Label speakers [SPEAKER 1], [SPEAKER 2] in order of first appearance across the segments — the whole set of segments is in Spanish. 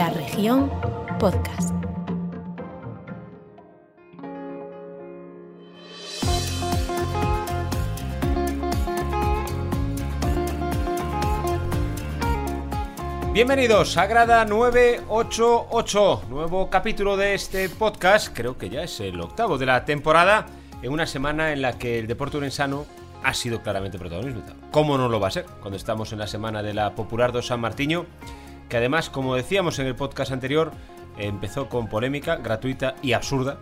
[SPEAKER 1] La región podcast.
[SPEAKER 2] Bienvenidos a Grada 988, nuevo capítulo de este podcast, creo que ya es el octavo de la temporada, en una semana en la que el deporte urensano ha sido claramente protagonista. ¿Cómo no lo va a ser cuando estamos en la semana de la Popular 2 San Martiño? Que además, como decíamos en el podcast anterior, empezó con polémica gratuita y absurda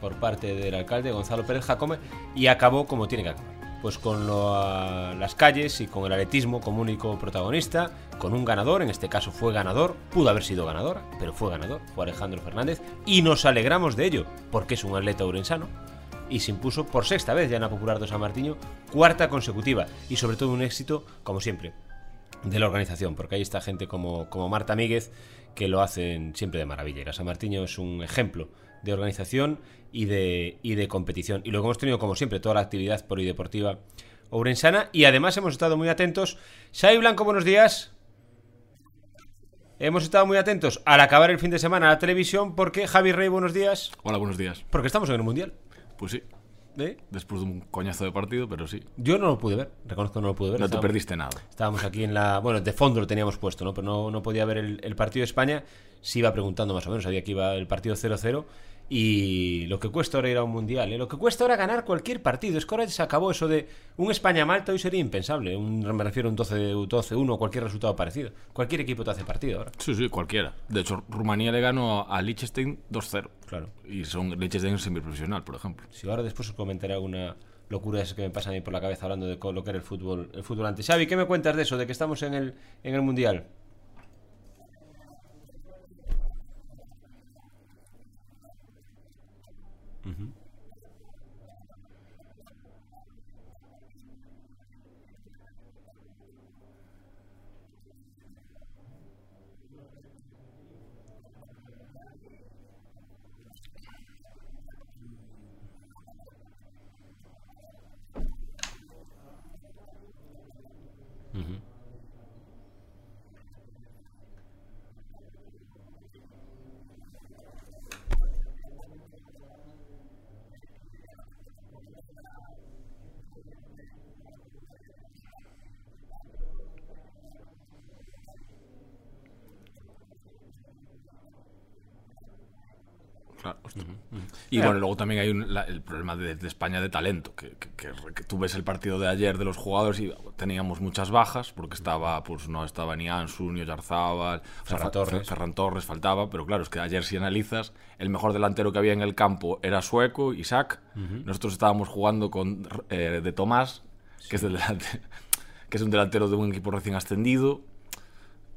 [SPEAKER 2] por parte del alcalde Gonzalo Pérez Jacome y acabó como tiene que acabar. Pues con lo- a las calles y con el atletismo como único protagonista, con un ganador, en este caso fue ganador, pudo haber sido ganadora, pero fue ganador, fue Alejandro Fernández, y nos alegramos de ello, porque es un atleta urensano, y se impuso por sexta vez ya en la Popular de San Martiño, cuarta consecutiva, y sobre todo un éxito, como siempre, de la organización, porque ahí está gente como, como Marta Míguez que lo hacen siempre de maravilla. Y San Martiño es un ejemplo de organización y de, y de competición. Y luego hemos tenido, como siempre, toda la actividad polideportiva ourensana y además hemos estado muy atentos. Xavi Blanco, buenos días. Hemos estado muy atentos al acabar el fin de semana a la televisión porque Javi Rey, buenos días.
[SPEAKER 3] Hola, buenos días.
[SPEAKER 2] Porque estamos en el Mundial.
[SPEAKER 3] Pues sí,
[SPEAKER 2] ¿eh?
[SPEAKER 3] después de un coñazo de partido, pero sí.
[SPEAKER 2] Yo no lo pude ver, reconozco que no lo pude ver.
[SPEAKER 3] No te
[SPEAKER 2] Estábamos-
[SPEAKER 3] perdiste nada.
[SPEAKER 2] Estábamos aquí en la. Bueno, de fondo lo teníamos puesto, ¿no? Pero no, no podía ver el, el partido de España. Sí iba preguntando más o menos. Sabía que iba el partido 0-0. Y lo que cuesta ahora ir a un mundial, ¿eh? Lo que cuesta ahora ganar cualquier partido. Es que ahora se acabó eso de un España-Malta. Hoy sería impensable. Un, me refiero a un 12 12-1 o cualquier resultado parecido. Cualquier equipo te hace partido ahora.
[SPEAKER 3] Sí, sí, cualquiera. De hecho, Rumanía le ganó a Liechtenstein 2-0.
[SPEAKER 2] Claro.
[SPEAKER 3] Y son Liechtenstein es semiprofesional, por ejemplo.
[SPEAKER 2] Si ahora después os comentaré alguna locura que me pasa a mí por la cabeza hablando de lo que era el fútbol, el fútbol antes. Xavi, ¿qué me cuentas de eso? De que estamos en el, en el mundial.
[SPEAKER 3] Claro, Y bueno, luego también hay un- la- el problema de, de España de talento, que, que- que- que tú ves el partido de ayer de los jugadores y teníamos muchas bajas, porque estaba, pues no estaba ni Ansu, ni Oyarzábal, o sea,
[SPEAKER 2] Ferran Torres.
[SPEAKER 3] Ferran Torres faltaba, pero claro, es que ayer si analizas, el mejor delantero que había en el campo era sueco, Isaac, nosotros estábamos jugando con eh, de Tomás, que, es delante- que es un delantero de un equipo recién ascendido,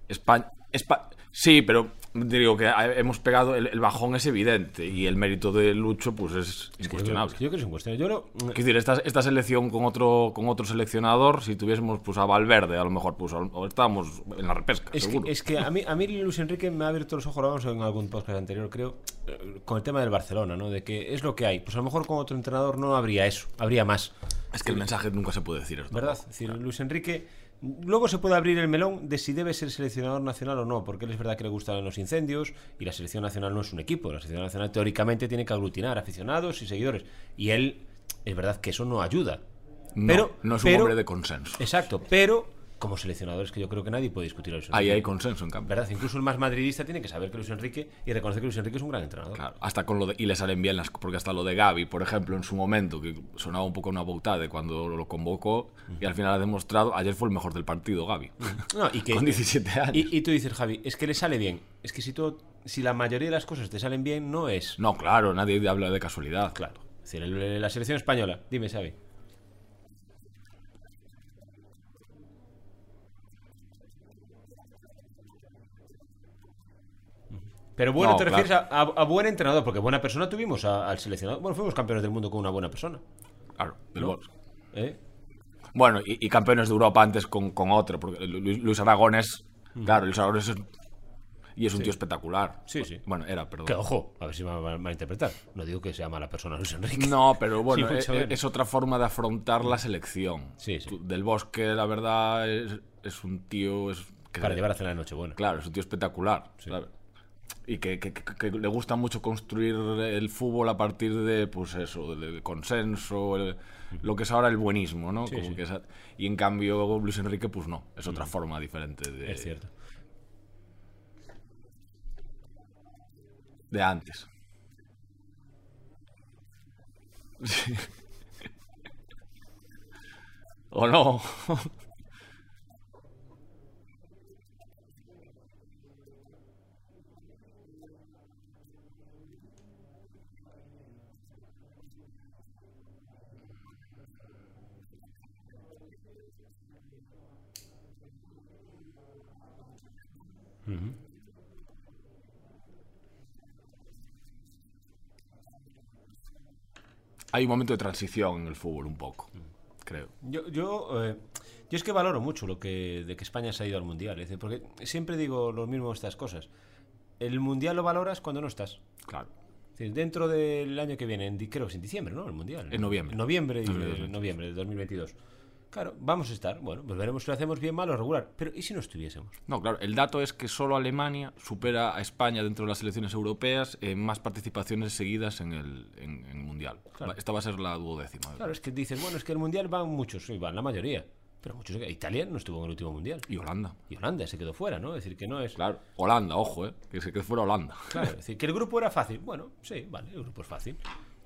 [SPEAKER 3] España. Espa- sí, pero digo que hemos pegado. El, el bajón es evidente y el mérito de Lucho, pues es incuestionable.
[SPEAKER 2] Yo creo que es un cuestión. Yo.
[SPEAKER 3] Quiero decir, esta, esta selección con otro, con otro seleccionador, si tuviésemos pues, a Valverde, a lo mejor pues, o estábamos en la repesca,
[SPEAKER 2] Es que, es que a mí, a mí Luis Enrique me ha abierto los ojos, lo en algún podcast anterior, creo, con el tema del Barcelona, ¿no? De que es lo que hay. Pues a lo mejor con otro entrenador no habría eso, habría más,
[SPEAKER 3] Es que el mensaje nunca se puede decir.
[SPEAKER 2] ¿verdad? Es decir, Luis Enrique. Luego se puede abrir el melón de si debe ser seleccionador nacional o no, porque él es verdad que le gustan los incendios y la selección nacional no es un equipo. La selección nacional teóricamente tiene que aglutinar aficionados y seguidores. Y él, es verdad que eso no ayuda.
[SPEAKER 3] No,
[SPEAKER 2] pero,
[SPEAKER 3] no es un
[SPEAKER 2] pero-
[SPEAKER 3] hombre de consenso.
[SPEAKER 2] Exacto, pero como seleccionador es que yo creo que nadie puede discutir a Luis
[SPEAKER 3] Ahí
[SPEAKER 2] Enrique.
[SPEAKER 3] hay consenso, en cambio.
[SPEAKER 2] ¿Verdad? Incluso el más madridista tiene que saber que Luis Enrique y reconocer que Luis Enrique es un gran entrenador.
[SPEAKER 3] Claro, hasta con lo de, y le salen bien las porque hasta lo de Gaby, por ejemplo, en su momento, que sonaba un poco una de cuando lo convocó y al final ha demostrado, ayer fue el mejor del partido, Gaby.
[SPEAKER 2] No, y que,
[SPEAKER 3] Con 17 años.
[SPEAKER 2] Y, y tú dices, Javi, es que le sale bien. Es que si, todo, si la mayoría de las cosas te salen bien, no es.
[SPEAKER 3] No, claro, nadie habla de casualidad.
[SPEAKER 2] Claro. Es decir, la selección española, dime, Xavi. Pero bueno,
[SPEAKER 3] No,
[SPEAKER 2] te refieres a, a- a buen entrenador, porque buena persona tuvimos a- al seleccionador. Bueno, fuimos campeones del mundo con una buena persona.
[SPEAKER 3] Claro, del
[SPEAKER 2] ¿no? ¿Eh?
[SPEAKER 3] Bueno, y, y campeones de Europa antes con, con otro, porque Lu- Luis, Luis Aragones, claro, Luis Aragones es, y es un tío espectacular.
[SPEAKER 2] Sí, sí.
[SPEAKER 3] Bueno, era, perdón.
[SPEAKER 2] Que ojo, a ver si me va a malinterpretar. No digo que sea mala persona Luis Enrique.
[SPEAKER 3] No, pero bueno,
[SPEAKER 2] Sí,
[SPEAKER 3] es,
[SPEAKER 2] mucho menos.
[SPEAKER 3] es otra forma de afrontar la selección.
[SPEAKER 2] Sí, sí.
[SPEAKER 3] Del Bosque, la verdad, es, es un tío... Es, que-
[SPEAKER 2] Para llevar a cenar de Nochebuena.
[SPEAKER 3] Claro, es un tío espectacular. ¿sabes? Y que, que- le gusta mucho construir el fútbol a partir de, pues eso, del consenso, el- lo que es ahora el buenismo, ¿no?
[SPEAKER 2] Sí,
[SPEAKER 3] Como
[SPEAKER 2] sí.
[SPEAKER 3] que esa- y en cambio Luis Enrique, pues no, es otra forma diferente de,
[SPEAKER 2] Es cierto.
[SPEAKER 3] de antes. Sí. ¿O no? Hay un momento de transición en el fútbol un poco, creo.
[SPEAKER 2] Yo, yo, eh, yo es que valoro mucho lo que de que España se ha ido al mundial, porque siempre digo lo mismo estas cosas. El mundial lo valoras cuando no estás.
[SPEAKER 3] Claro.
[SPEAKER 2] Es decir, dentro del año que viene, en creo que es en diciembre, ¿no? El mundial.
[SPEAKER 3] En noviembre.
[SPEAKER 2] En noviembre,
[SPEAKER 3] Noviembre
[SPEAKER 2] noviembre de 2022. Claro, vamos a estar. Bueno, pues veremos si lo hacemos bien, mal o regular. Pero ¿y si no estuviésemos?
[SPEAKER 3] No, claro, el dato es que solo Alemania supera a España dentro de las selecciones europeas en más participaciones seguidas en el, en, en el Mundial.
[SPEAKER 2] Claro.
[SPEAKER 3] Esta va a ser la duodécima.
[SPEAKER 2] Claro, es que dices, bueno, es que el mundial van muchos, sí, van la mayoría. Pero muchos. Italia no estuvo en el último mundial.
[SPEAKER 3] Y Holanda.
[SPEAKER 2] Y Holanda se quedó fuera, ¿no? Es decir, que no es.
[SPEAKER 3] Claro. Holanda, ojo, ¿eh? Que se quede fuera Holanda.
[SPEAKER 2] Claro, es decir, que el grupo era fácil. Bueno, sí, vale, el grupo es fácil.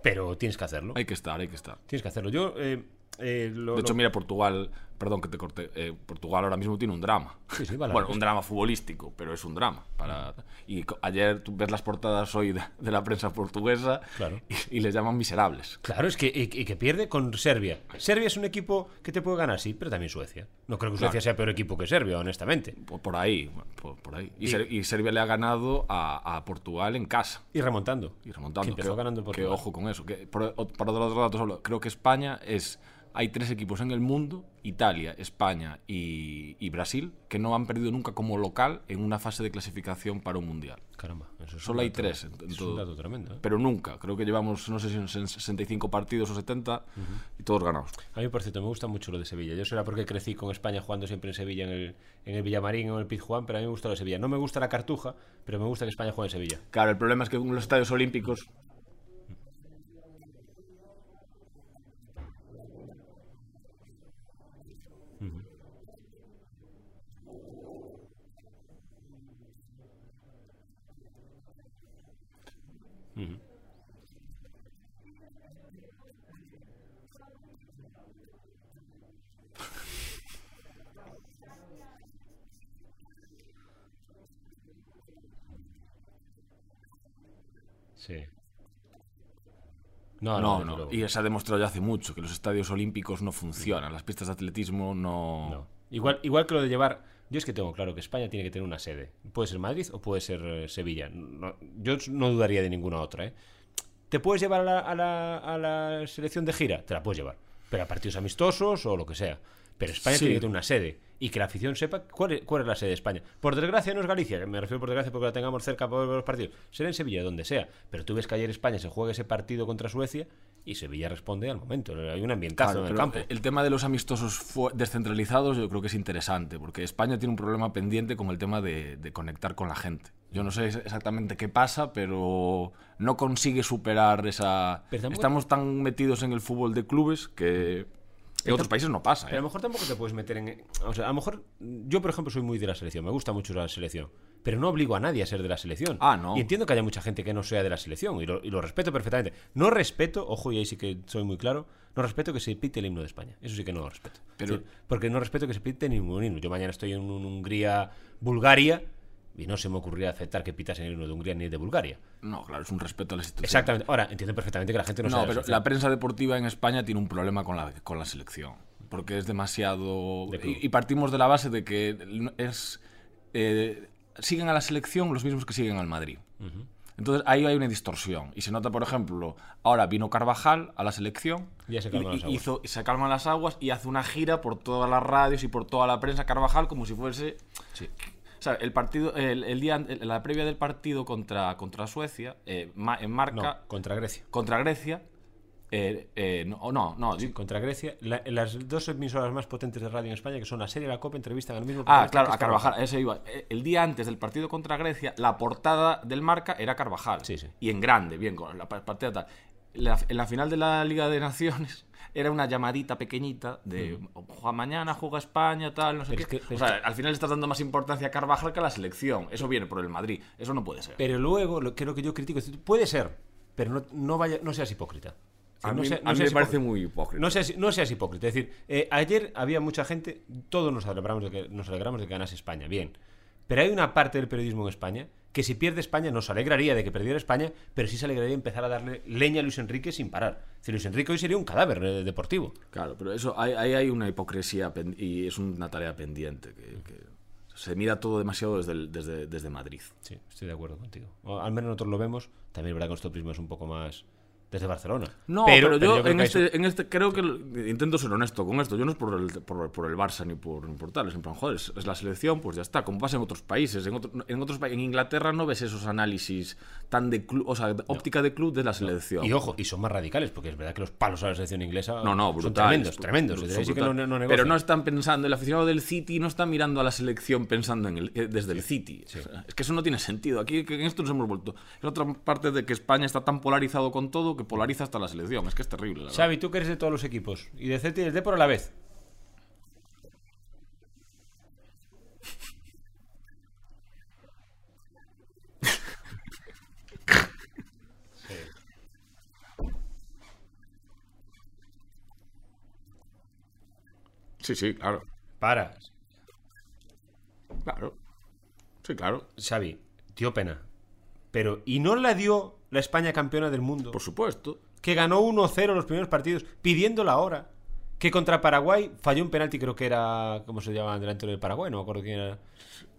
[SPEAKER 2] Pero tienes que hacerlo.
[SPEAKER 3] Hay que estar, hay que estar.
[SPEAKER 2] Tienes que hacerlo. Yo, eh, eh, lo-
[SPEAKER 3] De hecho,
[SPEAKER 2] lo-
[SPEAKER 3] mira, Portugal, perdón que te corté, eh, Portugal ahora mismo tiene un drama.
[SPEAKER 2] Sí, sí, vale.
[SPEAKER 3] bueno, un drama futbolístico, pero es un drama. Para... Y ayer tú ves las portadas hoy de, de la prensa portuguesa
[SPEAKER 2] Claro.
[SPEAKER 3] y, y les llaman miserables.
[SPEAKER 2] Claro, es que, y, y que pierde con Serbia. Serbia es un equipo que te puede ganar, sí, pero también Suecia. No creo que Suecia
[SPEAKER 3] Claro.
[SPEAKER 2] sea peor equipo que Serbia, honestamente.
[SPEAKER 3] Por, por ahí, por, por ahí. Y,
[SPEAKER 2] Y-
[SPEAKER 3] Ser- y Serbia le ha ganado a, a Portugal en casa.
[SPEAKER 2] Y remontando.
[SPEAKER 3] Y remontando.
[SPEAKER 2] Que empezó
[SPEAKER 3] que,
[SPEAKER 2] ganando
[SPEAKER 3] que
[SPEAKER 2] Portugal.
[SPEAKER 3] ojo con eso. Que por, o- para dar otro dato solo, creo que España es. Hay tres equipos en el mundo, Italia, España y, y Brasil, que no han perdido nunca como local en una fase de clasificación para un mundial.
[SPEAKER 2] Caramba, eso es
[SPEAKER 3] Solo hay
[SPEAKER 2] dato-
[SPEAKER 3] tres en- en
[SPEAKER 2] eso es
[SPEAKER 3] todo.
[SPEAKER 2] un dato tremendo. ¿eh?
[SPEAKER 3] Pero nunca. Creo que llevamos, no sé si son 65 partidos o 70 y todos ganados.
[SPEAKER 2] A mí, por cierto, me gusta mucho lo de Sevilla. Yo será porque crecí con España jugando siempre en Sevilla, en el, en el Villamarín o en el Pizjuán, pero a mí me gusta lo de Sevilla. No me gusta la Cartuja, pero me gusta que España juegue en Sevilla.
[SPEAKER 3] Claro, el problema es que en los estadios olímpicos.
[SPEAKER 2] No,
[SPEAKER 3] No,
[SPEAKER 2] no.
[SPEAKER 3] Y se ha demostrado ya hace mucho que los estadios olímpicos no funcionan. Las pistas de atletismo no.
[SPEAKER 2] No. Igual, igual que lo de llevar. Yo es que tengo claro que España tiene que tener una sede. Puede ser Madrid o puede ser eh, Sevilla. No- yo no dudaría de ninguna otra. ¿eh? ¿Te puedes llevar a la, a, la, a la selección de gira? Te la puedes llevar. Pero a partidos amistosos o lo que sea. Pero España
[SPEAKER 3] Sí.
[SPEAKER 2] tiene que tener una sede. Y que la afición sepa cuál es, cuál es la sede de España. Por desgracia no es Galicia. Me refiero por desgracia porque la tengamos cerca para ver los partidos. Será en Sevilla, donde sea. Pero tú ves que ayer España se juega ese partido contra Suecia y Sevilla responde al momento. Hay un ambientazo
[SPEAKER 3] Claro,
[SPEAKER 2] en el campo.
[SPEAKER 3] El tema de los amistosos descentralizados yo creo que es interesante, porque España tiene un problema pendiente con el tema de, de conectar con la gente. Yo no sé ex- exactamente qué pasa, pero no consigue superar esa... Estamos tan metidos en el fútbol de clubes que en otros países no pasa.
[SPEAKER 2] Pero a
[SPEAKER 3] ¿eh?
[SPEAKER 2] lo mejor tampoco te puedes meter en. O sea, a lo mejor. Yo, por ejemplo, soy muy de la selección. Me gusta mucho la selección. Pero no obligo a nadie a ser de la selección.
[SPEAKER 3] Ah, no.
[SPEAKER 2] Y entiendo que haya mucha gente que no sea de la selección. Y lo, y lo respeto perfectamente. No respeto, ojo, y ahí sí que soy muy claro. No respeto que se pite el himno de España. Eso sí que no lo respeto.
[SPEAKER 3] Pero-
[SPEAKER 2] porque no respeto que se pite ningún himno. Yo mañana estoy en un Hungría-Bulgaria. Y no se me ocurría aceptar que pitasen el himno de Hungría ni de Bulgaria.
[SPEAKER 3] No, claro, es un respeto a la institución.
[SPEAKER 2] Exactamente. Ahora, entiendo perfectamente que la gente no,
[SPEAKER 3] No, pero la prensa deportiva en España tiene un problema con la, con la selección. Porque es demasiado.
[SPEAKER 2] De.
[SPEAKER 3] Y, y partimos de la base de que es. eh, siguen a la selección los mismos que siguen al Madrid. Entonces ahí hay una distorsión. Y se nota, por ejemplo, ahora vino Carvajal a la selección.
[SPEAKER 2] Ya se
[SPEAKER 3] y-
[SPEAKER 2] calman
[SPEAKER 3] y,
[SPEAKER 2] las aguas.
[SPEAKER 3] hizo- se calman las aguas y hace una gira por todas las radios y por toda la prensa Carvajal como si fuese.
[SPEAKER 2] Sí.
[SPEAKER 3] O sea, el partido, el, el día, el- la previa del partido contra, contra Suecia, eh, ma- en marca
[SPEAKER 2] No, contra Grecia.
[SPEAKER 3] contra Grecia, Eh, eh, no, no, no, di-
[SPEAKER 2] Contra Grecia, la- las dos emisoras más potentes de radio en España, que son la serie y la COPE, entrevistan al mismo
[SPEAKER 3] Ah, claro, a
[SPEAKER 2] es
[SPEAKER 3] Carvajal, ese iba. Eh, El día antes del partido contra Grecia, la portada del marca era Carvajal.
[SPEAKER 2] Sí, sí.
[SPEAKER 3] Y en grande, bien, con la pa- partida tal. La- en la final de la Liga de Naciones era una llamadita pequeñita de "Juega mañana juega España, tal, no sé.
[SPEAKER 2] Pero
[SPEAKER 3] qué.
[SPEAKER 2] es que-
[SPEAKER 3] o sea, al final estás dando más importancia a Carvajal que a la selección. Eso viene por el Madrid. Eso no puede ser.
[SPEAKER 2] Pero luego, lo que lo que yo critico, es puede ser, pero no, no, vaya, no seas hipócrita. O sea,
[SPEAKER 3] A
[SPEAKER 2] no
[SPEAKER 3] mí-
[SPEAKER 2] sea-
[SPEAKER 3] a
[SPEAKER 2] no
[SPEAKER 3] mí
[SPEAKER 2] seas
[SPEAKER 3] me parece
[SPEAKER 2] hipócrita.
[SPEAKER 3] muy hipócrita.
[SPEAKER 2] No seas, no seas hipócrita. Es decir, eh, ayer había mucha gente, todos nos alegramos, de que, nos alegramos de que ganase España, bien. Pero hay una parte del periodismo en España que si pierde España nos alegraría de que perdiera España, pero sí se alegraría de empezar a darle leña a Luis Enrique sin parar. Decir, Luis Enrique hoy sería un cadáver eh, deportivo.
[SPEAKER 3] Claro, pero eso ahí hay, hay una hipocresía y es una tarea pendiente que, que se mira todo demasiado desde, el- desde, desde Madrid.
[SPEAKER 2] Sí, estoy de acuerdo contigo. O al menos nosotros lo vemos. También es verdad que nuestro prisma es un poco más desde Barcelona.
[SPEAKER 3] No, pero, yo, en, este,
[SPEAKER 2] eso-
[SPEAKER 3] en este creo que intento ser honesto con esto. Yo no es por el, por, por el Barça ni por, ni por tal. Es en plan, joder, es, es la selección, pues ya está. Como pasa en otros países. En, otro- en otros en Inglaterra no ves esos análisis tan de club, o sea, de óptica de club de la selección.
[SPEAKER 2] Y ojo, y son más radicales, porque es verdad que los palos a la selección inglesa
[SPEAKER 3] No, no,
[SPEAKER 2] son
[SPEAKER 3] brutal.
[SPEAKER 2] tremendos, tremendos.
[SPEAKER 3] Son brutal.
[SPEAKER 2] no, no
[SPEAKER 3] Pero no están pensando, el aficionado del City no está mirando a la selección pensando en el, eh, desde el City. O sea, es que eso no tiene sentido. Aquí que en esto nos hemos vuelto. Es otra parte de que España está tan polarizado con todo que polariza hasta la selección. Es que es terrible. La verdad.
[SPEAKER 2] Xavi, tú que eres de todos los equipos, y de Celta y del Depor a la vez.
[SPEAKER 3] Sí, sí, claro.
[SPEAKER 2] Para.
[SPEAKER 3] Claro. Sí, claro.
[SPEAKER 2] Xavi, dio pena. Pero, ¿y no la dio la España campeona del mundo?
[SPEAKER 3] Por supuesto.
[SPEAKER 2] que ganó 1-0 los primeros partidos, pidiendo la hora. Que contra Paraguay falló un penalti, creo que era. ¿Cómo se llama? Delantero de Paraguay, no me acuerdo quién era.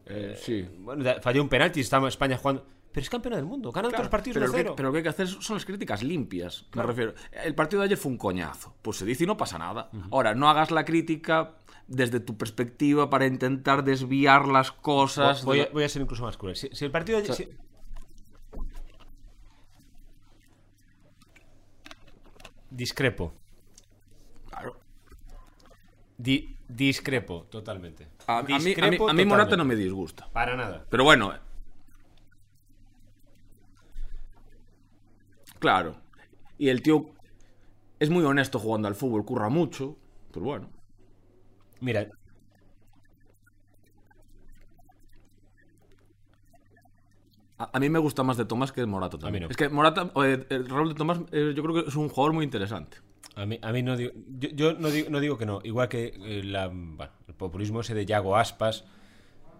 [SPEAKER 3] Eh, sí.
[SPEAKER 2] Bueno, falló un penalti, estaba España jugando. Pero es campeona del mundo, ganan
[SPEAKER 3] Claro,
[SPEAKER 2] otros partidos
[SPEAKER 3] pero, lo que,
[SPEAKER 2] 1-0.
[SPEAKER 3] pero lo que hay que hacer son las críticas limpias. Me refiero. El partido de ayer fue un coñazo. Pues se dice y no pasa nada. Ahora, no hagas la crítica desde tu perspectiva para intentar desviar las cosas.
[SPEAKER 2] Voy
[SPEAKER 3] de
[SPEAKER 2] a,
[SPEAKER 3] la-
[SPEAKER 2] voy a ser incluso más cruel. Si, si el partido. de- si- Discrepo.
[SPEAKER 3] Claro.
[SPEAKER 2] Di- discrepo, totalmente.
[SPEAKER 3] A, a mí, a mí,
[SPEAKER 2] Discrepo
[SPEAKER 3] a mí Morata
[SPEAKER 2] totalmente.
[SPEAKER 3] no me disgusta.
[SPEAKER 2] Para nada.
[SPEAKER 3] Pero bueno. Claro. Y el tío es muy honesto jugando al fútbol, curra mucho. Pero bueno.
[SPEAKER 2] Mira,
[SPEAKER 3] A, a mí me gusta más de Tomás que de Morata también.
[SPEAKER 2] no.
[SPEAKER 3] Es que Morata, eh, el Raúl de Tomás, eh, yo creo que es un jugador muy interesante.
[SPEAKER 2] A mí, a mí no digo. Yo, yo no, digo, no digo que no. Igual que eh, la, bueno, el populismo ese de Yago Aspas.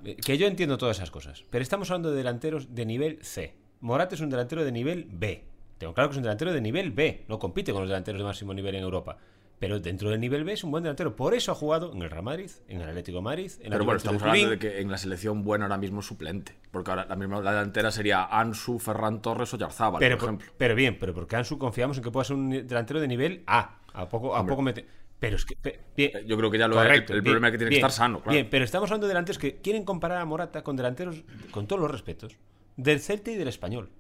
[SPEAKER 2] eh, Que yo entiendo todas esas cosas. Pero estamos hablando de delanteros de nivel C. Morata es un delantero de nivel B. Tengo claro que es un delantero de nivel B. No compite con los delanteros de máximo nivel en Europa. Pero dentro del nivel B es un buen delantero. Por eso ha jugado en el Real Madrid, en el Atlético de Madrid, en la
[SPEAKER 3] Pero bueno,
[SPEAKER 2] de
[SPEAKER 3] estamos hablando de que en la selección buena ahora mismo es suplente. Porque ahora la misma la delantera sería Ansu, Ferran Torres o Yarzábal,
[SPEAKER 2] Pero,
[SPEAKER 3] por ejemplo.
[SPEAKER 2] pero bien, pero porque Ansu confiamos en que pueda ser un delantero de nivel A. A poco, a poco mete. Pero es que. bien,
[SPEAKER 3] Yo creo que ya lo
[SPEAKER 2] correcto,
[SPEAKER 3] el, el
[SPEAKER 2] bien,
[SPEAKER 3] problema es que tiene
[SPEAKER 2] bien,
[SPEAKER 3] que estar sano, claro.
[SPEAKER 2] Bien, pero estamos hablando de delanteros que quieren comparar a Morata con delanteros, con todos los respetos, del Celta y del Español.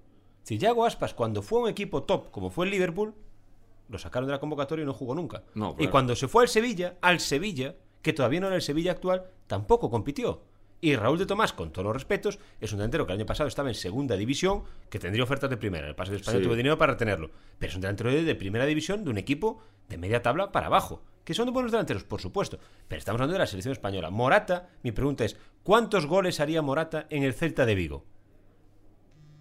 [SPEAKER 2] Si Yago Aspas, cuando fue un equipo top, como fue el Liverpool, lo sacaron de la convocatoria y no jugó nunca.
[SPEAKER 3] No,
[SPEAKER 2] Y cuando se fue al Sevilla, al Sevilla, que todavía no era el Sevilla actual, tampoco compitió. Y Raúl de Tomás, con todos los respetos, es un delantero que el año pasado estaba en segunda división, que tendría ofertas de primera. El pase de España
[SPEAKER 3] Sí.
[SPEAKER 2] tuvo dinero para tenerlo. Pero es un delantero de, de primera división de un equipo de media tabla para abajo. Que son de buenos delanteros, por supuesto. Pero estamos hablando de la selección española. Morata, mi pregunta es: ¿cuántos goles haría Morata en el Celta de Vigo?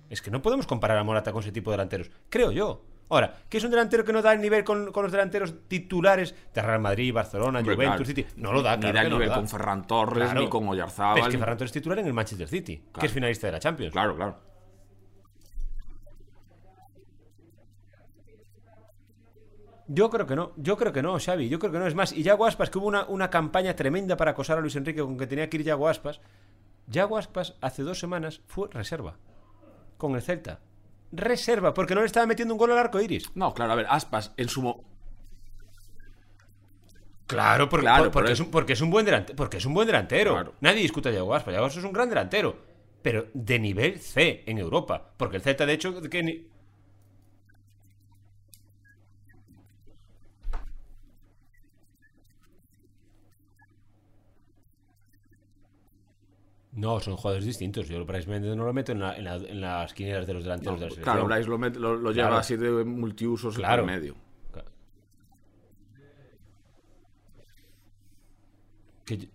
[SPEAKER 2] Es que no podemos comparar a Morata con ese tipo de delanteros. Creo yo. Ahora, que es un delantero que no da el nivel con, con los delanteros titulares de Real Madrid, Barcelona,
[SPEAKER 3] Hombre,
[SPEAKER 2] Juventus,
[SPEAKER 3] claro.
[SPEAKER 2] City. No lo da,
[SPEAKER 3] Ni
[SPEAKER 2] claro
[SPEAKER 3] da
[SPEAKER 2] que no lo
[SPEAKER 3] nivel
[SPEAKER 2] da.
[SPEAKER 3] con Ferran Torres,
[SPEAKER 2] Claro.
[SPEAKER 3] ni con Oyarzábal.
[SPEAKER 2] Pero es que
[SPEAKER 3] ni-
[SPEAKER 2] Ferran Torres es titular en el Manchester City, que es finalista de la Champions.
[SPEAKER 3] Claro, claro.
[SPEAKER 2] Yo creo que no, yo creo que no, Xavi, yo creo que no. Es más, y Yago Aspas, que hubo una, una campaña tremenda para acosar a Luis Enrique con que tenía que ir Yago Aspas. Yago Aspas hace dos semanas fue reserva con el Celta. Reserva, porque no le estaba metiendo un gol al arco iris.
[SPEAKER 3] No, claro, a ver, Aspas en su. mo-
[SPEAKER 2] Claro, porque,
[SPEAKER 3] Claro,
[SPEAKER 2] por- porque, es un, porque es un buen delantero. Porque es un buen delantero.
[SPEAKER 3] Claro.
[SPEAKER 2] Nadie discute a Yago Aspas. Yago Aspas es un gran delantero. Pero de nivel C en Europa. Porque el Celta, de hecho, que ni- No, son jugadores distintos. Yo Bryce Méndez no lo meto en, la- en la- en las quinielas de los delanteros de la selección.
[SPEAKER 3] Claro, Bryce lo, met- lo- lo lleva
[SPEAKER 2] Claro.
[SPEAKER 3] así de multiusos
[SPEAKER 2] Claro.
[SPEAKER 3] en medio.
[SPEAKER 2] Que yo-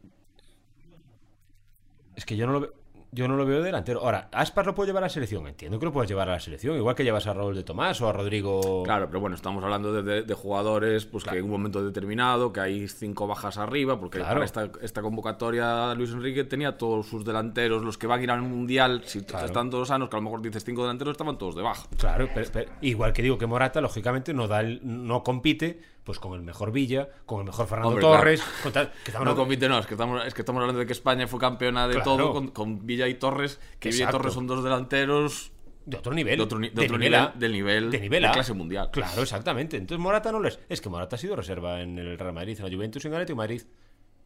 [SPEAKER 2] Es que yo no lo veo. Yo no lo veo delantero. Ahora, Aspas lo puede llevar a la selección. Entiendo que lo puedes llevar a la selección. Igual que llevas a Raúl de Tomás o a Rodrigo.
[SPEAKER 3] Claro, pero bueno, estamos hablando de, de- de jugadores pues que en un momento determinado, que hay cinco bajas arriba, porque
[SPEAKER 2] Claro.
[SPEAKER 3] para esta, esta convocatoria Luis Enrique tenía todos sus delanteros, los que van a ir al Mundial, si
[SPEAKER 2] Claro.
[SPEAKER 3] están todos sanos, que a lo mejor dices cinco delanteros, estaban todos de baja.
[SPEAKER 2] Claro, pero- pero- igual que digo que Morata, lógicamente, no da el- no compite pues con el mejor Villa, con el mejor Fernando
[SPEAKER 3] Hombre,
[SPEAKER 2] Torres. con tal- que estamos
[SPEAKER 3] No
[SPEAKER 2] hablando-
[SPEAKER 3] es que estamos, es que estamos hablando de que España fue campeona de
[SPEAKER 2] Claro.
[SPEAKER 3] todo con, con Villa y Torres, que Villa y. Torres son dos delanteros
[SPEAKER 2] de otro nivel.
[SPEAKER 3] de otro, ni- de
[SPEAKER 2] de
[SPEAKER 3] otro
[SPEAKER 2] nivel
[SPEAKER 3] del nivel
[SPEAKER 2] de nivel
[SPEAKER 3] de clase mundial.
[SPEAKER 2] Claro, exactamente. Entonces Morata no lo es. Es que Morata ha sido reserva en el Real Madrid, en la Juventus, en el Atlético Madrid.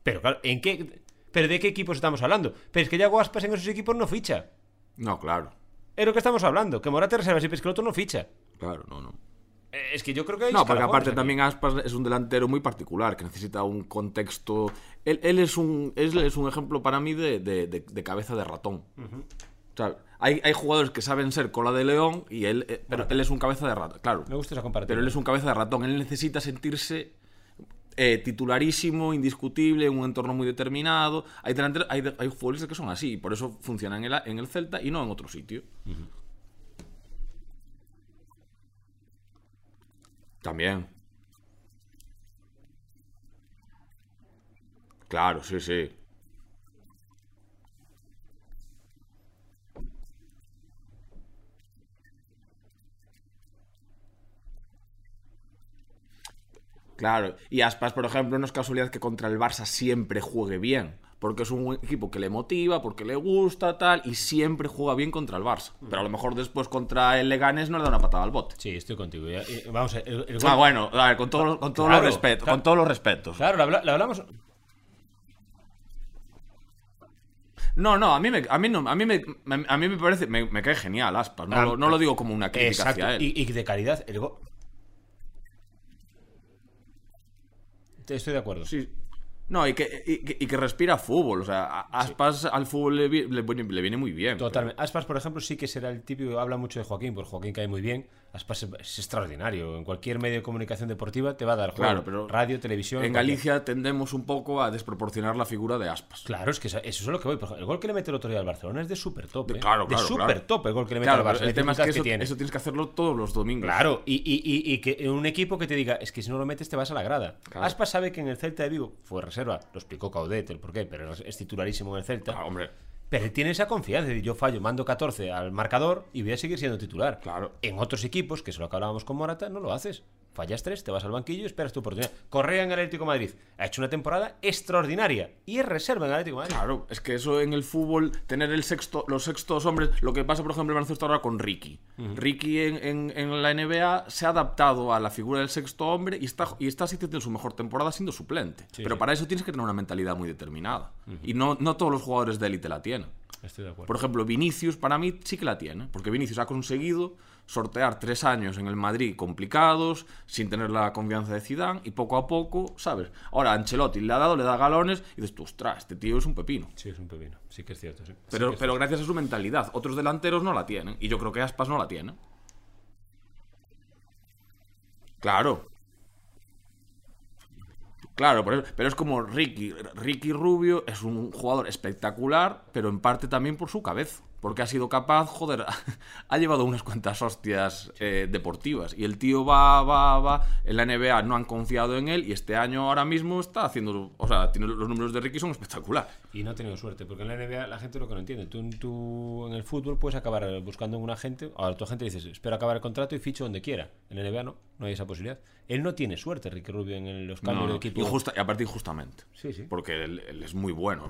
[SPEAKER 2] Pero claro, ¿en qué? ¿Pero de qué equipos estamos hablando? Pero es que ya Aspas en esos equipos no ficha.
[SPEAKER 3] No, claro,
[SPEAKER 2] Es lo que estamos hablando. Que Morata es reserva siempre es que el otro no ficha.
[SPEAKER 3] claro, no, no.
[SPEAKER 2] Eh, Es que yo creo que hay
[SPEAKER 3] No, porque aparte
[SPEAKER 2] aquí.
[SPEAKER 3] también Aspas es un delantero muy particular, que necesita un contexto... Él, él es, un, él es un ejemplo para mí de, de- de- de cabeza de ratón. O sea, hay, hay jugadores que saben ser cola de león, y él, eh, pero él es un cabeza de ratón, claro.
[SPEAKER 2] Me gusta esa comparativa.
[SPEAKER 3] Pero él es un cabeza de ratón, él necesita sentirse eh, titularísimo, indiscutible, en un entorno muy determinado. Hay, hay, hay futbolistas que son así, y por eso funcionan en el, en el Celta y no en otro sitio. También. Claro, sí, sí. Claro, y Aspas, por ejemplo, no es casualidad que contra el Barça siempre juegue bien, porque es un equipo que le motiva, porque le gusta, tal, y siempre juega bien contra el Barça. Pero a lo mejor después contra el Leganés no le da una patada al bote.
[SPEAKER 2] Sí, estoy contigo. Ya- y- Vamos, a ver, el, el
[SPEAKER 3] Ah, bueno, a ver, con, todo- con todos
[SPEAKER 2] Claro,
[SPEAKER 3] los respetos,
[SPEAKER 2] claro.
[SPEAKER 3] con todos los respetos.
[SPEAKER 2] Claro, lo hablamos.
[SPEAKER 3] No, no, a mí me, a mí no, a mí me, a mí me parece, me, me cae genial Aspas. No,
[SPEAKER 2] Ah,
[SPEAKER 3] lo, no lo digo como una crítica
[SPEAKER 2] Exacto.
[SPEAKER 3] hacia él.
[SPEAKER 2] Y, y de calidad. El gol. Estoy de acuerdo.
[SPEAKER 3] Sí. No, y que, y, que- y que respira fútbol. O sea, Aspas al fútbol le, le viene muy bien.
[SPEAKER 2] Totalmente. Aspas, por ejemplo, sí que será el típico. Habla mucho de Joaquín, porque Joaquín cae muy bien. Aspas es, extraordinario. En cualquier medio de comunicación deportiva te va a dar juego.
[SPEAKER 3] Claro, pero
[SPEAKER 2] Radio, televisión.
[SPEAKER 3] En
[SPEAKER 2] cualquier-
[SPEAKER 3] Galicia tendemos un poco a desproporcionar la figura de Aspas.
[SPEAKER 2] Claro, es que eso es lo que voy. El gol que le mete el otro día al Barcelona es de súper top.
[SPEAKER 3] De- claro,
[SPEAKER 2] de
[SPEAKER 3] claro,
[SPEAKER 2] súper
[SPEAKER 3] claro.
[SPEAKER 2] top el gol que le mete al Barça.
[SPEAKER 3] el tema es que eso,
[SPEAKER 2] tiene.
[SPEAKER 3] eso tienes que hacerlo todos los domingos.
[SPEAKER 2] Claro, y, y- y- y que un equipo que te diga, es que si no lo metes te vas a la grada. Aspas sabe que en el Celta de Vigo fue reserva, lo explicó Caudet el por qué, pero es- titularísimo en el Celta.
[SPEAKER 3] Claro, hombre.
[SPEAKER 2] Pero él tiene esa confianza, de yo fallo, mando 14 al marcador y voy a seguir siendo titular.
[SPEAKER 3] Claro.
[SPEAKER 2] En otros equipos, que es lo que hablábamos con Morata, no lo haces. Fallas tres, te vas al banquillo y esperas tu oportunidad. Correa en el Atlético de Madrid ha hecho una temporada extraordinaria y es reserva en el Atlético de Madrid.
[SPEAKER 3] Claro, es que eso en el fútbol, tener el sexto, los sextos hombres, lo que pasa, por ejemplo, en baloncesto ahora con Ricky. Ricky en, en- en la NBA se ha adaptado a la figura del sexto hombre y está, y está haciendo su mejor temporada siendo suplente. Pero para eso tienes que tener una mentalidad muy determinada. Y no, no todos los jugadores de élite la tienen.
[SPEAKER 2] Estoy de acuerdo.
[SPEAKER 3] Por ejemplo, Vinicius para mí sí que la tiene, porque Vinicius ha conseguido sortear tres años en el Madrid complicados, sin tener la confianza de Zidane, y poco a poco, ¿sabes? Ahora Ancelotti le ha dado, le da galones, y dices, ostras, este tío es un pepino.
[SPEAKER 2] Sí, es un pepino. Sí que es cierto. sí.
[SPEAKER 3] Pero,
[SPEAKER 2] es
[SPEAKER 3] pero gracias a su mentalidad, otros delanteros no la tienen, y yo creo que Aspas no la tiene. Claro. Claro, por eso- pero es como Ricky. Ricky Rubio es un jugador espectacular, pero en parte también por su cabeza. Porque ha sido capaz, joder, ha llevado unas cuantas hostias eh, deportivas. Y el tío va, va, va. En la NBA no han confiado en él y este año ahora mismo está haciendo. O sea, tiene, los números de Ricky son espectaculares.
[SPEAKER 2] Y no ha tenido suerte, porque en la NBA la gente lo que no entiende. Tú, tú en el fútbol puedes acabar buscando un agente, ahora tu agente dices, espero acabar el contrato y ficho donde quiera. En la NBA no, no hay esa posibilidad. Él no tiene suerte, Ricky Rubio, en los cambios
[SPEAKER 3] No,
[SPEAKER 2] de equipo.
[SPEAKER 3] Y, justa- y aparte injustamente.
[SPEAKER 2] Sí, sí.
[SPEAKER 3] Porque él, él es muy bueno.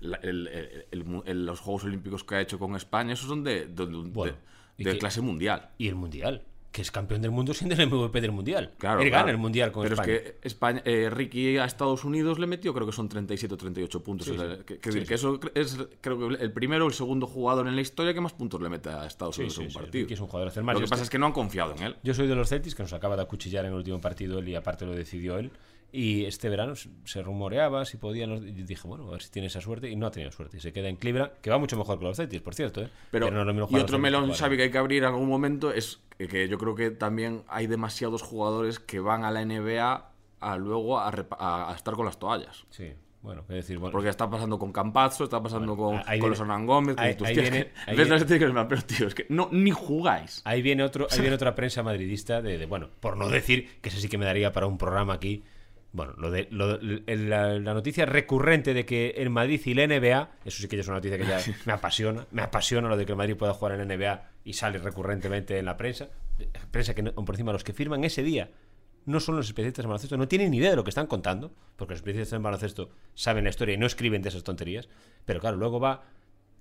[SPEAKER 3] El- el- el los Juegos Olímpicos que ha hecho con España, esos son de, de- de-
[SPEAKER 2] Bueno,
[SPEAKER 3] de
[SPEAKER 2] que-
[SPEAKER 3] clase mundial.
[SPEAKER 2] Y el Mundial, que es campeón del mundo siendo el MVP del Mundial.
[SPEAKER 3] Claro,
[SPEAKER 2] Él
[SPEAKER 3] claro.
[SPEAKER 2] gana el Mundial con
[SPEAKER 3] Pero
[SPEAKER 2] España.
[SPEAKER 3] es que España, eh, Ricky a Estados Unidos le metió, creo que son 37 o 38 puntos.
[SPEAKER 2] Sí,
[SPEAKER 3] O sea,
[SPEAKER 2] sí.
[SPEAKER 3] que, que
[SPEAKER 2] Sí,
[SPEAKER 3] decir, que eso es, creo que el primero o el segundo jugador en la historia que más puntos le mete a Estados Unidos en un partido.
[SPEAKER 2] Ricky es un jugador hacer más.
[SPEAKER 3] Lo que pasa es que no han confiado en él.
[SPEAKER 2] Yo soy de los Celtics, que nos acaba de acuchillar en el último partido él y aparte lo decidió él. Y este verano se- rumoreaba si podía. no- Y dije, bueno, a ver si tiene esa suerte. Y no ha tenido suerte. Y se queda en Cleveland, que va mucho mejor que los Celtics, por cierto. ¿eh?
[SPEAKER 3] Pero,
[SPEAKER 2] no lo mismo
[SPEAKER 3] y otro
[SPEAKER 2] los
[SPEAKER 3] melón, Xavi, que hay que abrir en algún momento es que, yo creo que también hay demasiados jugadores que van a la NBA a luego a, a- a estar con las toallas.
[SPEAKER 2] Sí, bueno, es decir, bueno.
[SPEAKER 3] Porque está pasando con Campazzo, está pasando con,
[SPEAKER 2] ahí
[SPEAKER 3] con los Hernán Gómez,
[SPEAKER 2] ahí- ahí viene- ahí viene-
[SPEAKER 3] pero tío, es que no, ni jugáis.
[SPEAKER 2] Ahí viene otro, ahí viene otra prensa madridista de, de, bueno, por no decir que eso sí que me daría para un programa aquí. Bueno, lo de, lo- la, la noticia recurrente de que el Madrid y la NBA, eso sí que ya es una noticia que ya me apasiona, me apasiona lo de que el Madrid pueda jugar en la NBA y sale recurrentemente en la prensa, prensa que no- por encima los que firman ese día no son los especialistas en baloncesto, no tienen ni idea de lo que están contando, porque los especialistas en baloncesto saben la historia y no escriben de esas tonterías, pero claro, luego va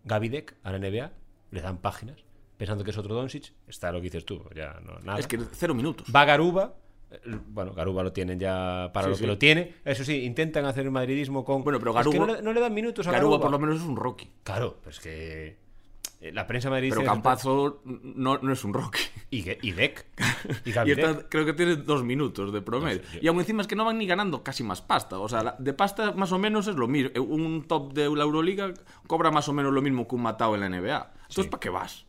[SPEAKER 2] Gavidec a la NBA, le dan páginas, pensando que es otro Doncic, está lo que dices tú, ya no, nada.
[SPEAKER 3] Es que cero minutos.
[SPEAKER 2] Va Garuba, bueno, Garuba lo tienen ya para
[SPEAKER 3] Sí,
[SPEAKER 2] lo
[SPEAKER 3] sí.
[SPEAKER 2] que lo tiene, eso sí, intentan hacer el madridismo con...
[SPEAKER 3] Bueno, pero
[SPEAKER 2] Es que
[SPEAKER 3] Garuba-
[SPEAKER 2] no, le, no le dan minutos a Garuba.
[SPEAKER 3] Garuba por lo menos es un Rocky.
[SPEAKER 2] Claro, pero es que eh, la prensa madridista...
[SPEAKER 3] Pero Campazzo no, no es un Rocky.
[SPEAKER 2] Y, y Deck. Y
[SPEAKER 3] Y esta creo que tiene dos minutos de promedio.
[SPEAKER 2] yo-
[SPEAKER 3] Y aún encima es que no van ni ganando casi más pasta. O sea, de pasta más o menos es lo mismo. Un top de la Euroliga cobra más o menos lo mismo que un Matao en la NBA. Entonces, ¿para qué vas?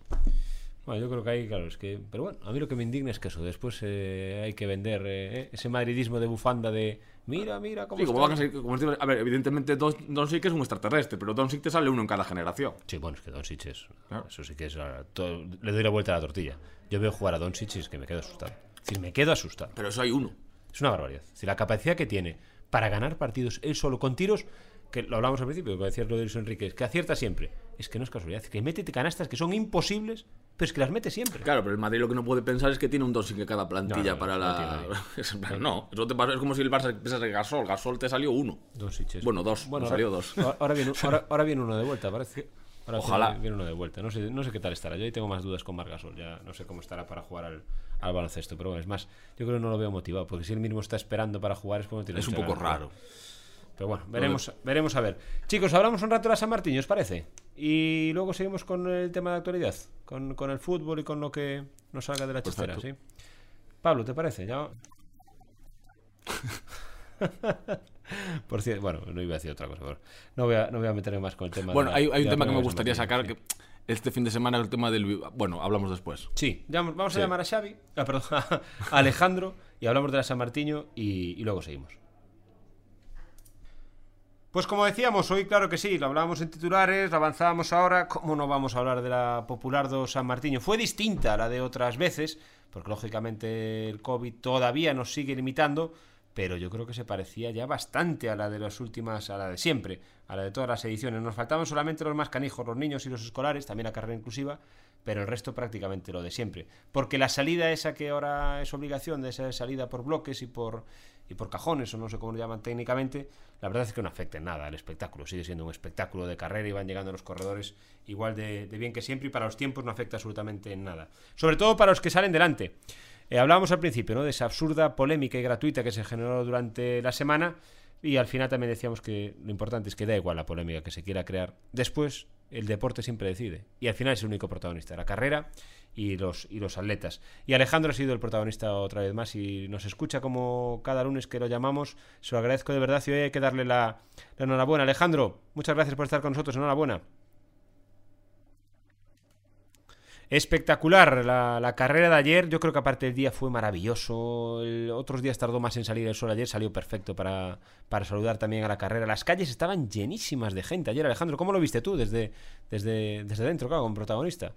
[SPEAKER 2] Bueno, yo creo que ahí, claro, es que. Pero bueno, a mí lo que me indigna es que eso. Después eh, hay que vender eh, ese madridismo de bufanda de. Mira, mira, cómo.
[SPEAKER 3] Sí, como
[SPEAKER 2] está".
[SPEAKER 3] van a ser, como decimos- a ver, evidentemente Don, Doncic es un extraterrestre, pero Doncic te sale uno en cada generación.
[SPEAKER 2] Sí, bueno, es que Doncic es.
[SPEAKER 3] Claro.
[SPEAKER 2] Eso sí que es. ah, todo- le doy la vuelta a la tortilla. Yo veo jugar a Doncic y es que me quedo asustado. Es decir, me quedo asustado.
[SPEAKER 3] Pero eso hay uno.
[SPEAKER 2] Es una barbaridad. Si la capacidad que tiene para ganar partidos él solo con tiros, que lo hablamos al principio, que decía Rodríguez Enríquez, que acierta siempre. Es que no es casualidad. Que mete canastas que son imposibles, pero es que las mete siempre.
[SPEAKER 3] Claro, pero el Madrid lo que no puede pensar es que tiene un Doncic en cada plantilla
[SPEAKER 2] No, no,
[SPEAKER 3] para
[SPEAKER 2] no
[SPEAKER 3] la. no, eso te pasa, es como si el Barça pensase que Gasol. Gasol te salió uno.
[SPEAKER 2] Doncic es-
[SPEAKER 3] Bueno, dos,
[SPEAKER 2] Bueno,
[SPEAKER 3] salió dos.
[SPEAKER 2] ahora- viene, ahora, ahora viene uno de vuelta, parece. Ahora
[SPEAKER 3] Ojalá.
[SPEAKER 2] viene- uno de vuelta. No sé, no sé qué tal estará. Yo ahí tengo más dudas con Margasol. Ya no sé cómo estará para jugar al, al baloncesto. Pero bueno, es más, yo creo que no lo veo motivado. Porque si él mismo está esperando para jugar es porque no tiene
[SPEAKER 3] Es un poco
[SPEAKER 2] ganas
[SPEAKER 3] raro.
[SPEAKER 2] Pero bueno, veremos, veremos a ver. Chicos, hablamos un rato de la San Martín, ¿os parece? Y luego seguimos con el tema de actualidad. Con, con el fútbol y con lo que nos salga de la chistera, ¿sí? Pablo, ¿te parece? Ya... Por cierto, bueno, no iba a decir otra cosa. pero No voy a, no voy a meterme más con el tema.
[SPEAKER 3] Bueno,
[SPEAKER 2] de la-
[SPEAKER 3] hay, hay
[SPEAKER 2] de
[SPEAKER 3] un tema que me gustaría
[SPEAKER 2] Martín,
[SPEAKER 3] sacar
[SPEAKER 2] sí.
[SPEAKER 3] que este fin de semana el tema del bueno, hablamos después.
[SPEAKER 2] Sí, vamos a
[SPEAKER 3] Sí.
[SPEAKER 2] llamar a Xavi, ah, perdón, a Alejandro y hablamos de la San Martiño y, y luego seguimos. Pues como decíamos, hoy claro que sí, lo hablábamos en titulares, lo avanzábamos ahora, ¿cómo no vamos a hablar de la popular do San Martiño? Fue distinta a la de otras veces, porque lógicamente el COVID todavía nos sigue limitando, pero yo creo que se parecía ya bastante a la de las últimas, a la de siempre, a la de todas las ediciones. Nos faltaban solamente los más canijos, los niños y los escolares, también la carrera inclusiva, pero el resto prácticamente lo de siempre. Porque la salida esa que ahora es obligación, de esa salida por bloques y por, y por cajones, o no sé cómo lo llaman técnicamente, la verdad es que no afecta en nada al espectáculo. Sigue siendo un espectáculo de carrera y van llegando los corredores igual de, bien que siempre y para los tiempos no afecta absolutamente en nada. Sobre todo para los que salen delante. Eh, hablábamos al principio ¿no? de esa absurda polémica y gratuita que se generó durante la semana y al final también decíamos que lo importante es que da igual la polémica que se quiera crear. Después el deporte siempre decide y al final es el único protagonista, la carrera y los, y los atletas. Y Alejandro ha sido el protagonista otra vez más y nos escucha como cada lunes que lo llamamos. Se lo agradezco de verdad y hoy hay que darle la, la enhorabuena. Alejandro, muchas gracias por estar con nosotros. Enhorabuena. Espectacular la, la carrera de ayer. Yo creo que aparte el día fue maravilloso. El- otros días tardó más en salir el sol. Ayer salió perfecto para, para saludar también a la carrera. Las calles estaban llenísimas de gente ayer. Alejandro, ¿cómo lo viste tú desde, desde, desde dentro, claro, como protagonista?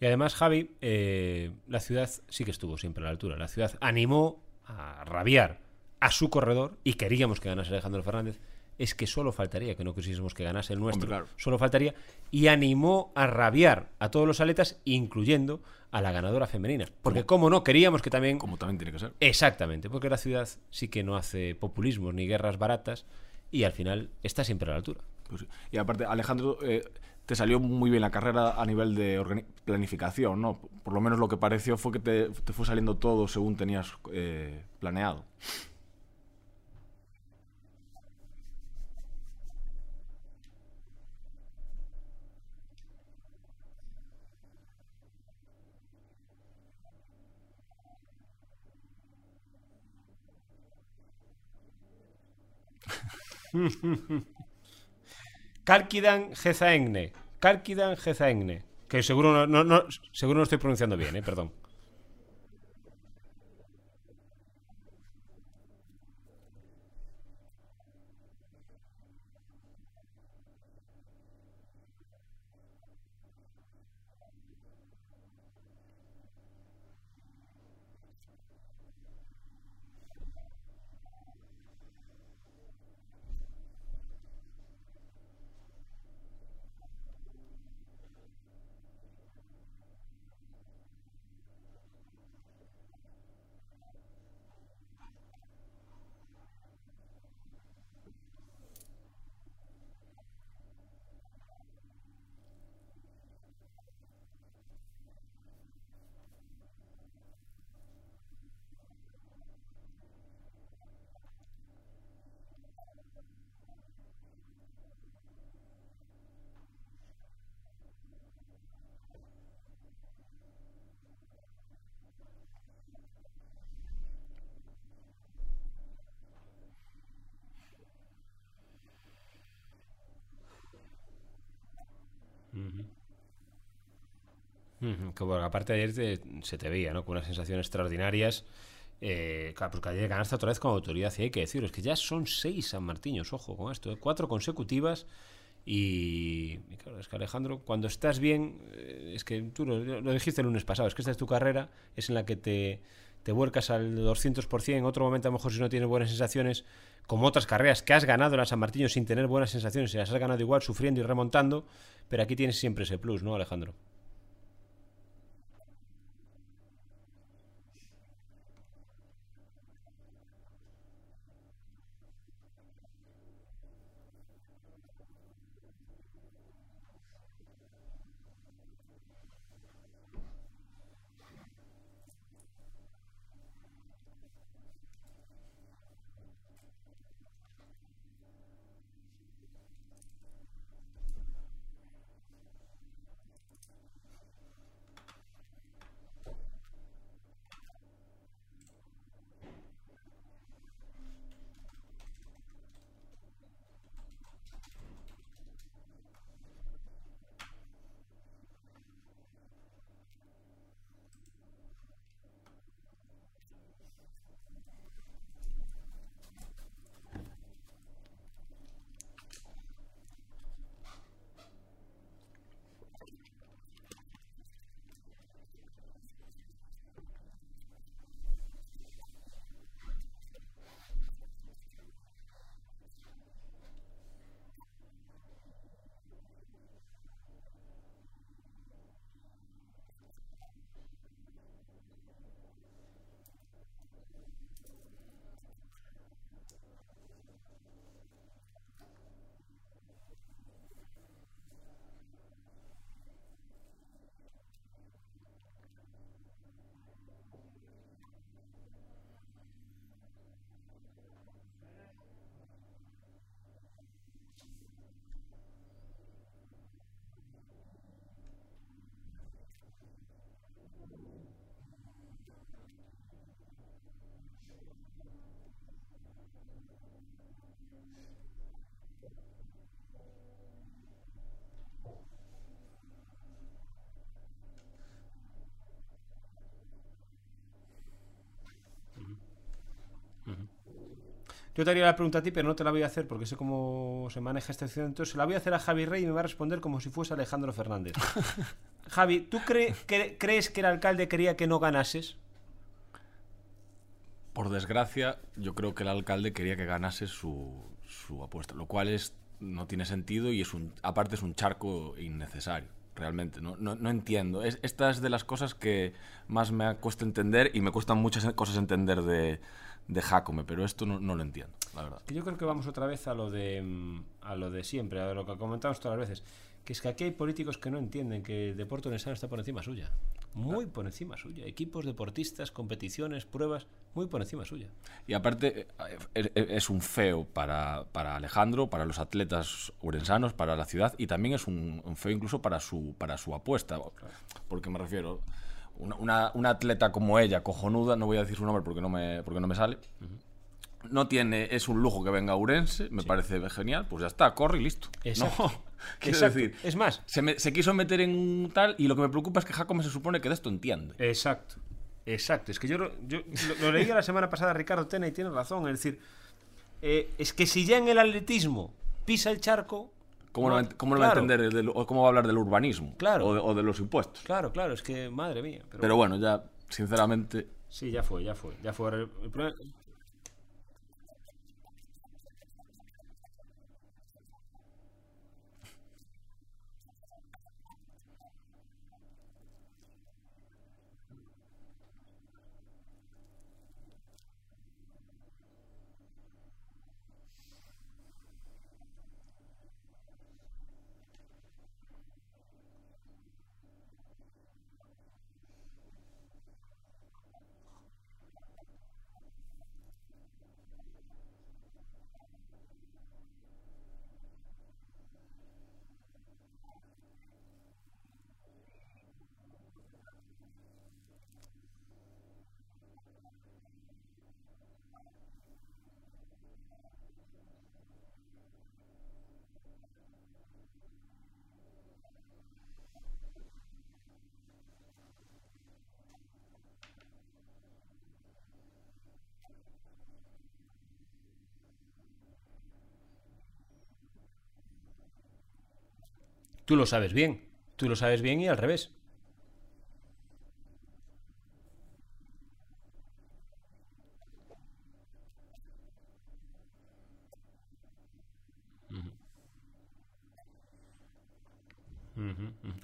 [SPEAKER 2] Y además, Javi, eh, la ciudad sí que estuvo siempre a la altura. La ciudad animó a rabiar a su corredor y queríamos que ganase Alejandro Fernández. Es que solo faltaría que no quisiésemos que ganase el nuestro.
[SPEAKER 3] Hombre, claro.
[SPEAKER 2] Solo faltaría. Y animó a rabiar a todos los atletas, incluyendo a la ganadora femenina. Porque, como no, queríamos que también.
[SPEAKER 3] Como también tiene que ser.
[SPEAKER 2] Exactamente, porque la ciudad sí que no hace populismos ni guerras baratas y al final está siempre a la altura.
[SPEAKER 3] Pues y aparte, Alejandro, eh, te salió muy bien la carrera a nivel de planificación, ¿no? Por lo menos lo que pareció fue que te, te fue saliendo todo según tenías eh, planeado.
[SPEAKER 2] Kalkidan Gezaegne. Kalkidan Gezaegne. Que seguro no, no- no- seguro no estoy pronunciando bien, ¿eh? perdón. Bueno, aparte ayer te- se te veía, ¿no? Con unas sensaciones extraordinarias. Eh, claro, pues que ayer ganaste otra vez con autoridad, y hay que decirlo. Es que ya son seis San Martiños, ojo con esto, ¿eh? cuatro consecutivas. Y, claro, es que Alejandro, cuando estás bien, eh, es que tú lo, dijiste el lunes pasado, es que esta es tu carrera, es en la que te, te vuelcas al 200%. En otro momento, a lo mejor, si no tienes buenas sensaciones, como otras carreras que has ganado en la San Martiño sin tener buenas sensaciones, y las has ganado igual, sufriendo y remontando. Pero aquí tienes siempre ese plus, ¿no, Alejandro? Yo te haría la pregunta a ti, pero no te la voy a hacer porque sé cómo se maneja esta acción. Entonces se la voy a hacer a Javi Rey y me va a responder como si fuese Alejandro Fernández. Javi, ¿tú cre- cre- crees que el alcalde quería que no ganases?
[SPEAKER 3] Por desgracia, yo creo que el alcalde quería que ganase su, su apuesta, lo cual es, no tiene sentido y es un, aparte es un charco innecesario. Realmente, no, no, no entiendo. Es, esta es de las cosas que más me cuesta entender y me cuestan muchas cosas entender de, de Jacome, pero esto no, no lo entiendo, la verdad.
[SPEAKER 2] Yo creo que vamos otra vez a lo de mm, a lo de siempre, a lo que comentamos todas las veces, que es que aquí hay políticos que no entienden que el deporte Orense está por encima suya, muy por encima suya, equipos deportistas, competiciones, pruebas, muy por encima suya.
[SPEAKER 3] Y aparte, eh, eh, es un feo para, para Alejandro, para los atletas urensanos, para la ciudad, y también es un, un feo incluso para su, para su apuesta. Porque me refiero, una, una, una atleta como ella, cojonuda, no voy a decir su nombre porque no me, porque no me sale. No tiene, es un lujo que venga Urense, me parece genial, pues ya está, corre y listo.
[SPEAKER 2] Exacto.
[SPEAKER 3] No, quiero decir,
[SPEAKER 2] Es más,
[SPEAKER 3] se, me- se quiso meter en un tal y lo que me preocupa es que Jacome se supone que de esto entiende.
[SPEAKER 2] Exacto, exacto. Es que yo, lo- yo lo, lo leí la semana pasada a Ricardo Tena y tiene razón. Es decir, eh, es que si ya en el atletismo pisa el charco.
[SPEAKER 3] ¿Cómo,
[SPEAKER 2] no-
[SPEAKER 3] no, cómo no va a
[SPEAKER 2] claro,
[SPEAKER 3] entender o cómo va a hablar del urbanismo?
[SPEAKER 2] Claro.
[SPEAKER 3] O de, o de los impuestos.
[SPEAKER 2] Claro, claro, es que madre mía. Pero,
[SPEAKER 3] Pero bueno, ya, sinceramente,
[SPEAKER 2] sí, ya fue, ya fue. Ya fue. El problema- Tú lo sabes bien. Tú lo sabes bien y al revés.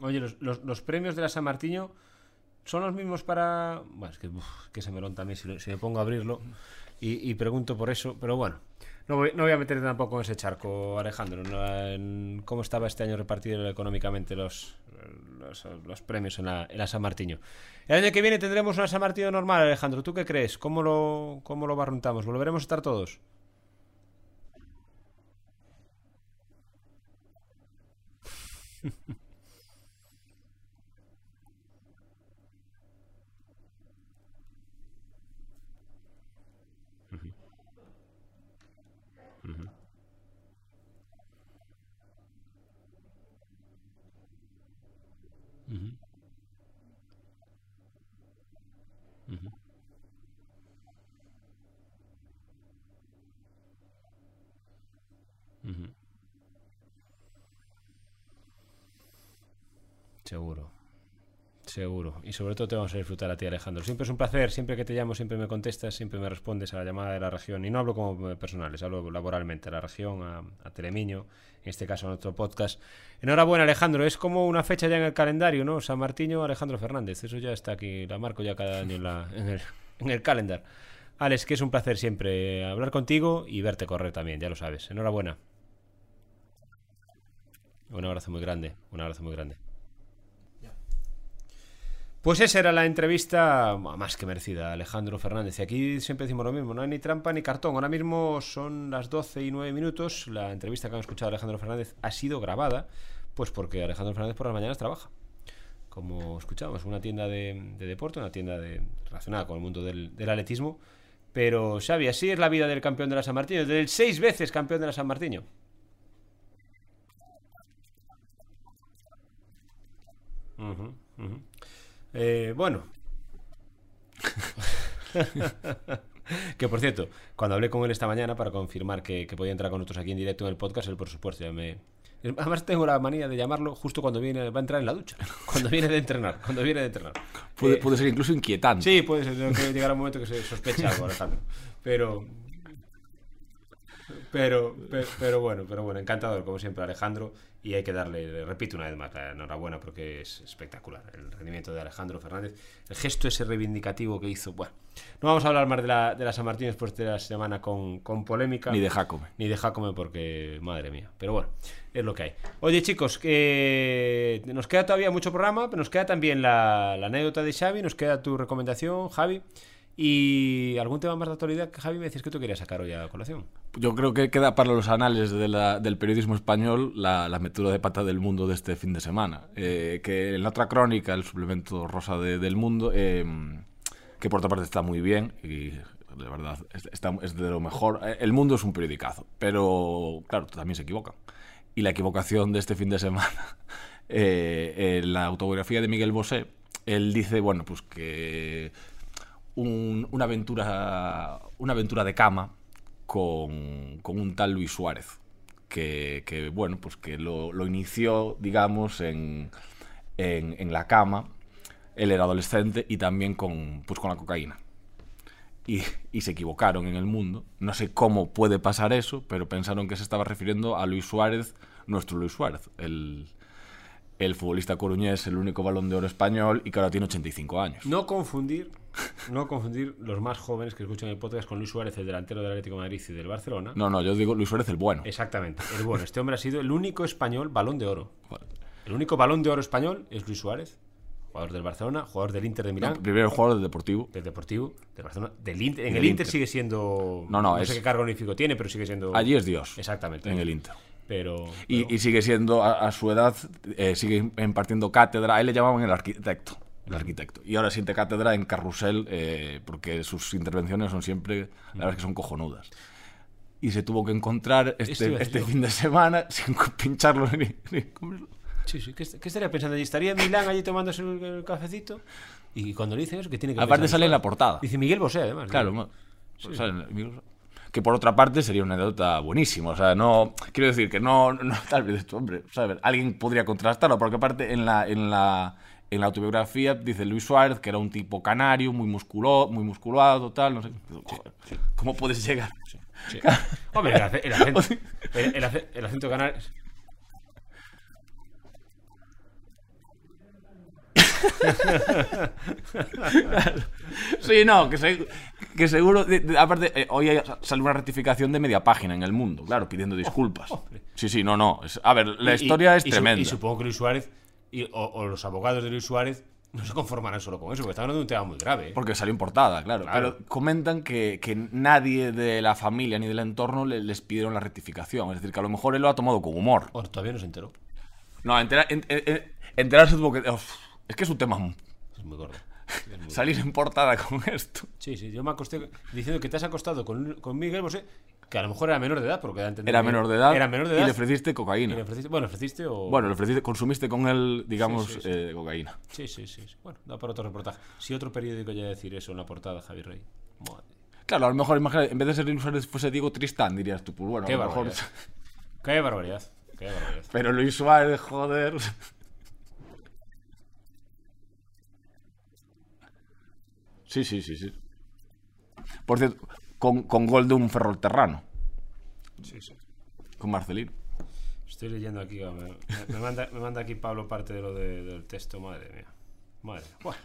[SPEAKER 2] Oye, los, los- los premios de la San Martiño son los mismos para. Bueno, es que, uf, que se me ron también si, lo- si me pongo a abrirlo y, y pregunto por eso, pero bueno. No voy, no voy a meterte tampoco en ese charco, Alejandro. ¿Cómo estaba este año repartido económicamente los, los, premios en la, en la San Martiño? El año que viene tendremos una San Martiño normal, Alejandro. ¿Tú qué crees? ¿Cómo lo, cómo lo barruntamos? ¿Volveremos a estar todos? Seguro. Seguro. Y sobre todo te vamos a disfrutar a ti, Alejandro. Siempre es un placer. Siempre que te llamo, siempre me contestas, siempre me respondes a la llamada de la región. Y no hablo como personales, hablo laboralmente a la región, a, Telemiño, en este caso a nuestro podcast. Enhorabuena, Alejandro. Es como una fecha ya en el calendario, ¿no? San Martiño, Alejandro Fernández. Eso ya está aquí. La marco ya cada año en, la, el, en el calendar. Alex, que es un placer siempre hablar contigo y verte correr también, ya lo sabes. Enhorabuena. Un abrazo muy grande. Un abrazo muy grande. Pues esa era la entrevista más que merecida, Alejandro Fernández. Y aquí siempre decimos lo mismo, no hay ni trampa ni cartón. Ahora mismo son las 12 y 9 minutos. La entrevista que han escuchado Alejandro Fernández ha sido grabada, pues porque Alejandro Fernández por las mañanas trabaja. Como escuchamos, una tienda de, de deporte, una tienda relacionada con el mundo del, atletismo. Pero, Xavi, así es la vida del campeón de la San Martín, del seis veces campeón de la San Martín. Eh, bueno. que por cierto, cuando hablé con él esta mañana para confirmar que, que podía entrar con nosotros aquí en directo en el podcast, él por supuesto ya me, Además tengo la manía de llamarlo justo cuando viene, va a entrar en la ducha. Cuando viene de entrenar. Cuando viene de entrenar.
[SPEAKER 3] Puede,
[SPEAKER 2] Eh,
[SPEAKER 3] puede ser incluso inquietante.
[SPEAKER 2] Sí, puede ser. Llegará un momento que se sospecha algo, Alejandro. Pero. Pero, pero, pero bueno, pero bueno, encantador, como siempre, Alejandro. Y hay que darle, le repito una vez más, la enhorabuena porque es espectacular el rendimiento de Alejandro Fernández. El gesto ese reivindicativo que hizo. Bueno, no vamos a hablar más de la, de la San Martín después de la semana con, con polémica.
[SPEAKER 3] Ni de Jacome.
[SPEAKER 2] Ni de Jacome porque, madre mía. Pero bueno, es lo que hay. Oye, chicos, que nos queda todavía mucho programa, pero nos queda también la, la anécdota de Xavi, nos queda tu recomendación, Javi. Y algún tema más de actualidad que Javi me decís que tú querías sacar hoy a colación.
[SPEAKER 3] Yo creo que queda para los anales de la- del periodismo español la, la metedura de pata del mundo de este fin de semana. Eh, que en la otra crónica, el suplemento rosa de- del mundo, eh, que por otra parte está muy bien y de verdad es, está- es de lo mejor. Eh, El mundo es un periodicazo, pero claro, también se equivocan. Y la equivocación de este fin de semana, eh, en la autobiografía de Miguel Bosé, él dice, bueno, pues que un- una aventura una aventura de cama con, con un tal Luis Suárez que, bueno pues que lo, lo inició digamos en, en, en la cama él era adolescente y también con pues con la cocaína. Y, y se equivocaron en el mundo. No sé cómo puede pasar eso pero pensaron que se estaba refiriendo a Luis Suárez nuestro Luis Suárez el el futbolista coruñés, el único balón de oro español y que ahora tiene 85 años.
[SPEAKER 2] No confundir, no confundir los más jóvenes que escuchan el podcast con Luis Suárez, el delantero del Atlético de Madrid y del Barcelona.
[SPEAKER 3] No, no, yo digo Luis Suárez el bueno.
[SPEAKER 2] Exactamente, el bueno. Este hombre ha sido el único español balón de oro. El único balón de oro español es Luis Suárez, jugador del Barcelona, jugador del Inter de Milán.
[SPEAKER 3] No, primero jugador del Deportivo.
[SPEAKER 2] del Deportivo, del Barcelona, del Inter. En
[SPEAKER 3] Del
[SPEAKER 2] el Inter,
[SPEAKER 3] Inter.
[SPEAKER 2] sigue siendo.
[SPEAKER 3] No, no,
[SPEAKER 2] sé
[SPEAKER 3] es-
[SPEAKER 2] qué cargo honorífico tiene, pero sigue siendo.
[SPEAKER 3] Allí es Dios.
[SPEAKER 2] Exactamente.
[SPEAKER 3] En el Inter.
[SPEAKER 2] Pero.
[SPEAKER 3] Y,
[SPEAKER 2] pero-
[SPEAKER 3] y sigue siendo, a, a su edad, eh, sigue impartiendo cátedra. A él le llamaban el arquitecto. El arquitecto. Y ahora siente cátedra en Carrusel eh, porque sus intervenciones son siempre, la verdad es que son cojonudas. Y se tuvo que encontrar este, este fin de semana sin pincharlo ni, ni comerlo.
[SPEAKER 2] Sí, sí. ¿Qué, qué estaría pensando allí? ¿Estaría en Milán allí tomándose el, el cafecito? Y cuando le dicen eso, que tiene que
[SPEAKER 3] Aparte sale en la portada.
[SPEAKER 2] Dice Miguel Bosé, además.
[SPEAKER 3] Claro,
[SPEAKER 2] ¿no?
[SPEAKER 3] ma- sale en el- que por otra parte sería una anécdota buenísima. O sea, no. Quiero decir que no. no tal vez esto, hombre. o sea, a ver, alguien podría contrastarlo, porque aparte en la, en la, en la autobiografía dice Luis Suárez que era un tipo canario, muy, musculo, muy musculado, tal. No sé. ¿Cómo puedes llegar?
[SPEAKER 2] Sí. Hombre, el, ace- el acento. El, el ace- el acento canario.
[SPEAKER 3] Sí, no, que, se- que seguro. de- de- aparte, eh, hoy hay- sale una rectificación de media página en el mundo, claro, pidiendo disculpas. Sí, sí, no, no. es- a ver, la
[SPEAKER 2] Y-
[SPEAKER 3] historia es
[SPEAKER 2] y
[SPEAKER 3] tremenda.
[SPEAKER 2] Y supongo que Luis Suárez y- o, o los abogados de Luis Suárez no se conformarán solo con eso, porque están hablando de un tema muy grave. ¿eh?
[SPEAKER 3] Porque salió en portada, claro.
[SPEAKER 2] Claro.
[SPEAKER 3] Pero comentan que, que nadie de la familia ni del entorno le- les pidieron la rectificación. Es decir, que a lo mejor él lo ha tomado con humor.
[SPEAKER 2] O todavía no se enteró.
[SPEAKER 3] No, entera- en- en- en- enterarse tuvo que... uf, es que es un tema...
[SPEAKER 2] Es muy gordo. Es muy
[SPEAKER 3] Salir en portada con esto.
[SPEAKER 2] Sí, sí, yo me acosté diciendo que te has acostado con, con Miguel Bosé, que a lo mejor era menor de edad, porque
[SPEAKER 3] Era
[SPEAKER 2] que
[SPEAKER 3] menor de edad,
[SPEAKER 2] Era menor de
[SPEAKER 3] y
[SPEAKER 2] edad.
[SPEAKER 3] le ofreciste
[SPEAKER 2] y
[SPEAKER 3] cocaína.
[SPEAKER 2] le ofreciste- bueno, ofreciste o.
[SPEAKER 3] Bueno, le ofreciste, consumiste con él, digamos,
[SPEAKER 2] Sí, sí, sí.
[SPEAKER 3] eh, cocaína.
[SPEAKER 2] Sí, sí, sí. sí. Bueno, da para otro reportaje. Si otro periódico ya decir eso en la portada, Javier Rey. Madre.
[SPEAKER 3] Claro, a lo mejor, imagínate, en vez de ser Luis Suárez fuese Diego Tristán, dirías tú, pues bueno,
[SPEAKER 2] Qué
[SPEAKER 3] a lo mejor...
[SPEAKER 2] barbaridad. Qué barbaridad. Qué barbaridad.
[SPEAKER 3] Pero Luis Suárez, joder... Sí, sí, sí, sí. Por cierto, con, con gol de un ferrolterrano,
[SPEAKER 2] Sí, sí.
[SPEAKER 3] con Marcelino.
[SPEAKER 2] Estoy leyendo aquí. Me, me- me manda, me manda aquí Pablo parte de lo de- del texto. Madre mía. Madre mía. Bueno,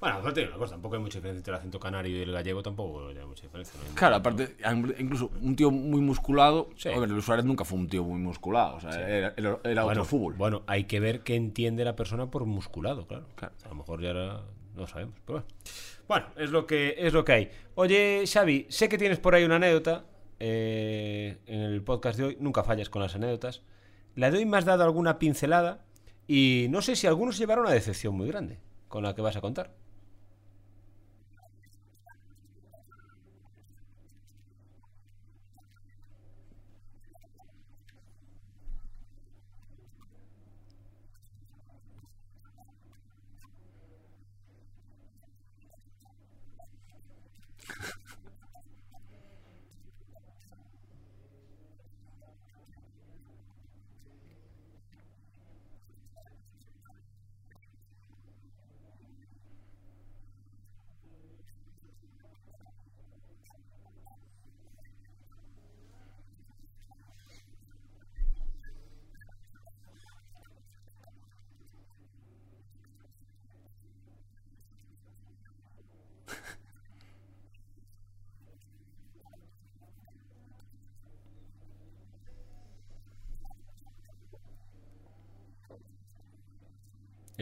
[SPEAKER 2] bueno, aparte de una cosa, tampoco hay mucha diferencia entre el acento canario y el gallego, tampoco hay mucha diferencia. ¿no?
[SPEAKER 3] Claro, aparte, incluso un tío muy musculado.
[SPEAKER 2] Sí.
[SPEAKER 3] A ver, Luis Suárez nunca fue un tío muy musculado. O sea, era, era- era
[SPEAKER 2] bueno,
[SPEAKER 3] otro fútbol.
[SPEAKER 2] Bueno, hay que ver qué entiende la persona por musculado, claro.
[SPEAKER 3] Claro.
[SPEAKER 2] A lo mejor ya ahora no sabemos, pero bueno. Bueno, es lo que es lo que hay. Oye, Xavi, sé que tienes por ahí una anécdota eh, en el podcast de hoy. Nunca fallas con las anécdotas. La de hoy me has dado alguna pincelada y no sé si algunos llevaron una decepción muy grande con la que vas a contar.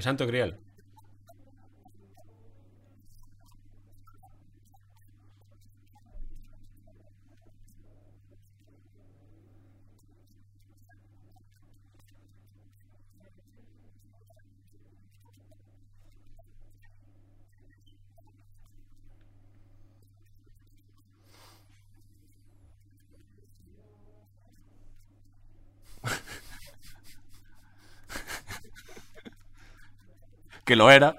[SPEAKER 2] El Santo Grial.
[SPEAKER 3] Que lo era.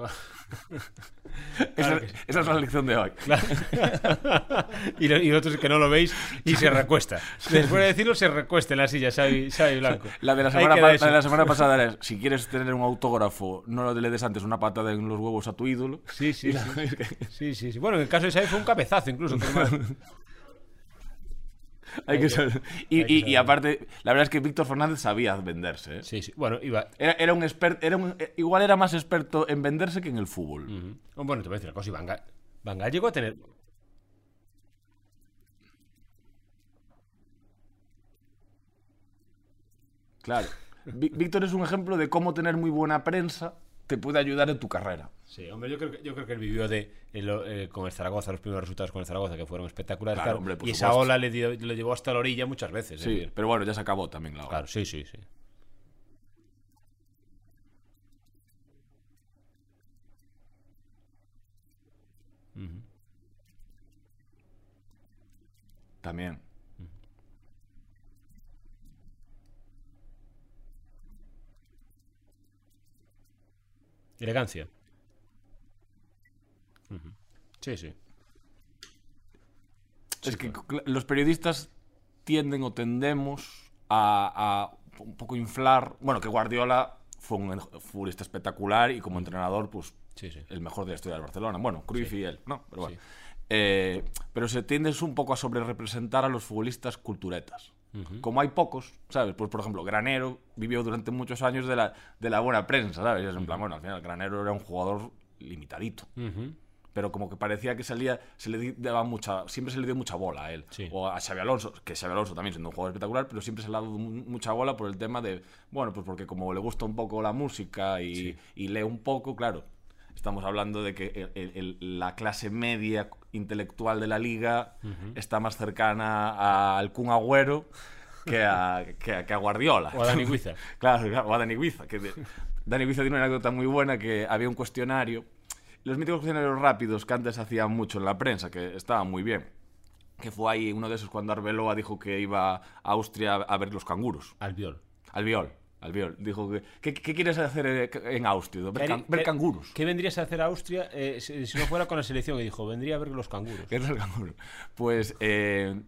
[SPEAKER 3] Esa,
[SPEAKER 2] que sí.
[SPEAKER 3] esa es la lección de hoy.
[SPEAKER 2] y, lo- y otros que no lo veis y se recuesta. Después de decirlo, se recuesta en la silla, Xavi, Xavi Blanco.
[SPEAKER 3] La de la, semana la de la semana pasada era, si quieres tener un autógrafo, no le des antes una patada en los huevos a tu ídolo.
[SPEAKER 2] Sí, sí, sí. sí, sí, sí. Bueno, en el caso de Xavi fue un cabezazo incluso.
[SPEAKER 3] Hay que saber. Y,
[SPEAKER 2] hay que
[SPEAKER 3] y- y
[SPEAKER 2] saber.
[SPEAKER 3] aparte, la verdad es que Víctor Fernández sabía venderse. ¿eh?
[SPEAKER 2] Sí, sí. Bueno, iba...
[SPEAKER 3] Era, era un experto, era un- eh, igual era más experto en venderse que en el fútbol.
[SPEAKER 2] Bueno, te voy a decir una cosa. Iván Ga- Van Gaal llegó a tener...
[SPEAKER 3] Claro. Ví- Víctor es un ejemplo de cómo tener muy buena prensa te puede ayudar en tu carrera.
[SPEAKER 2] Sí, hombre, yo creo que, yo creo que él vivió de, el- eh, con el Zaragoza, los primeros resultados con el Zaragoza, que fueron espectaculares.
[SPEAKER 3] Claro,
[SPEAKER 2] claro,
[SPEAKER 3] hombre, por
[SPEAKER 2] y esa ola le, dio- le llevó hasta la orilla muchas veces. es
[SPEAKER 3] Sí, pero bueno, ya se acabó también la hora.
[SPEAKER 2] Claro, sí, sí, sí.
[SPEAKER 3] También.
[SPEAKER 2] Elegancia. Sí, sí.
[SPEAKER 3] es que los periodistas tienden o tendemos a, a un poco inflar. Bueno, que Guardiola fue un futbolista espectacular y como entrenador, pues
[SPEAKER 2] Sí, sí.
[SPEAKER 3] el mejor de la historia del Barcelona. Bueno, Cruyff y él, no, pero bueno.
[SPEAKER 2] Sí.
[SPEAKER 3] Eh, pero se tiendes un poco a sobrerepresentar a los futbolistas culturetas. Como hay pocos, ¿sabes? Pues, por ejemplo, Granero vivió durante muchos años de la, de la buena prensa, ¿sabes? Y es en plan, bueno, al final Granero era un jugador limitadito.
[SPEAKER 2] Ujú.
[SPEAKER 3] Pero como que parecía que salía, se le daba mucha, siempre se le dio mucha bola a él.
[SPEAKER 2] Sí.
[SPEAKER 3] O a Xavi Alonso, que Xavi Alonso también siendo un jugador espectacular, pero siempre se le ha dado mu- mucha bola por el tema de, bueno, pues porque como le gusta un poco la música y, y lee un poco, claro, estamos hablando de que el- el- la clase media intelectual de la liga está más cercana al Kun Agüero que a, que a, que a Guardiola.
[SPEAKER 2] O a Dani Guiza.
[SPEAKER 3] Claro, claro, o a Dani Guiza. Que de- Dani Guiza tiene una anécdota muy buena que había un cuestionario, los míticos cuestionarios rápidos que antes hacían mucho en la prensa, que estaban muy bien. Que fue ahí uno de esos cuando Arbeloa dijo que iba a Austria a ver los canguros.
[SPEAKER 2] Albiol.
[SPEAKER 3] Albiol. Albiol. Dijo que, ¿qué, qué quieres hacer eh, en Austria? Ver, can- ver canguros.
[SPEAKER 2] ¿Qué vendrías a hacer a Austria eh, si, si no fuera con la selección? Y dijo, vendría a ver los canguros.
[SPEAKER 3] ¿Qué es el canguro? Pues, eh,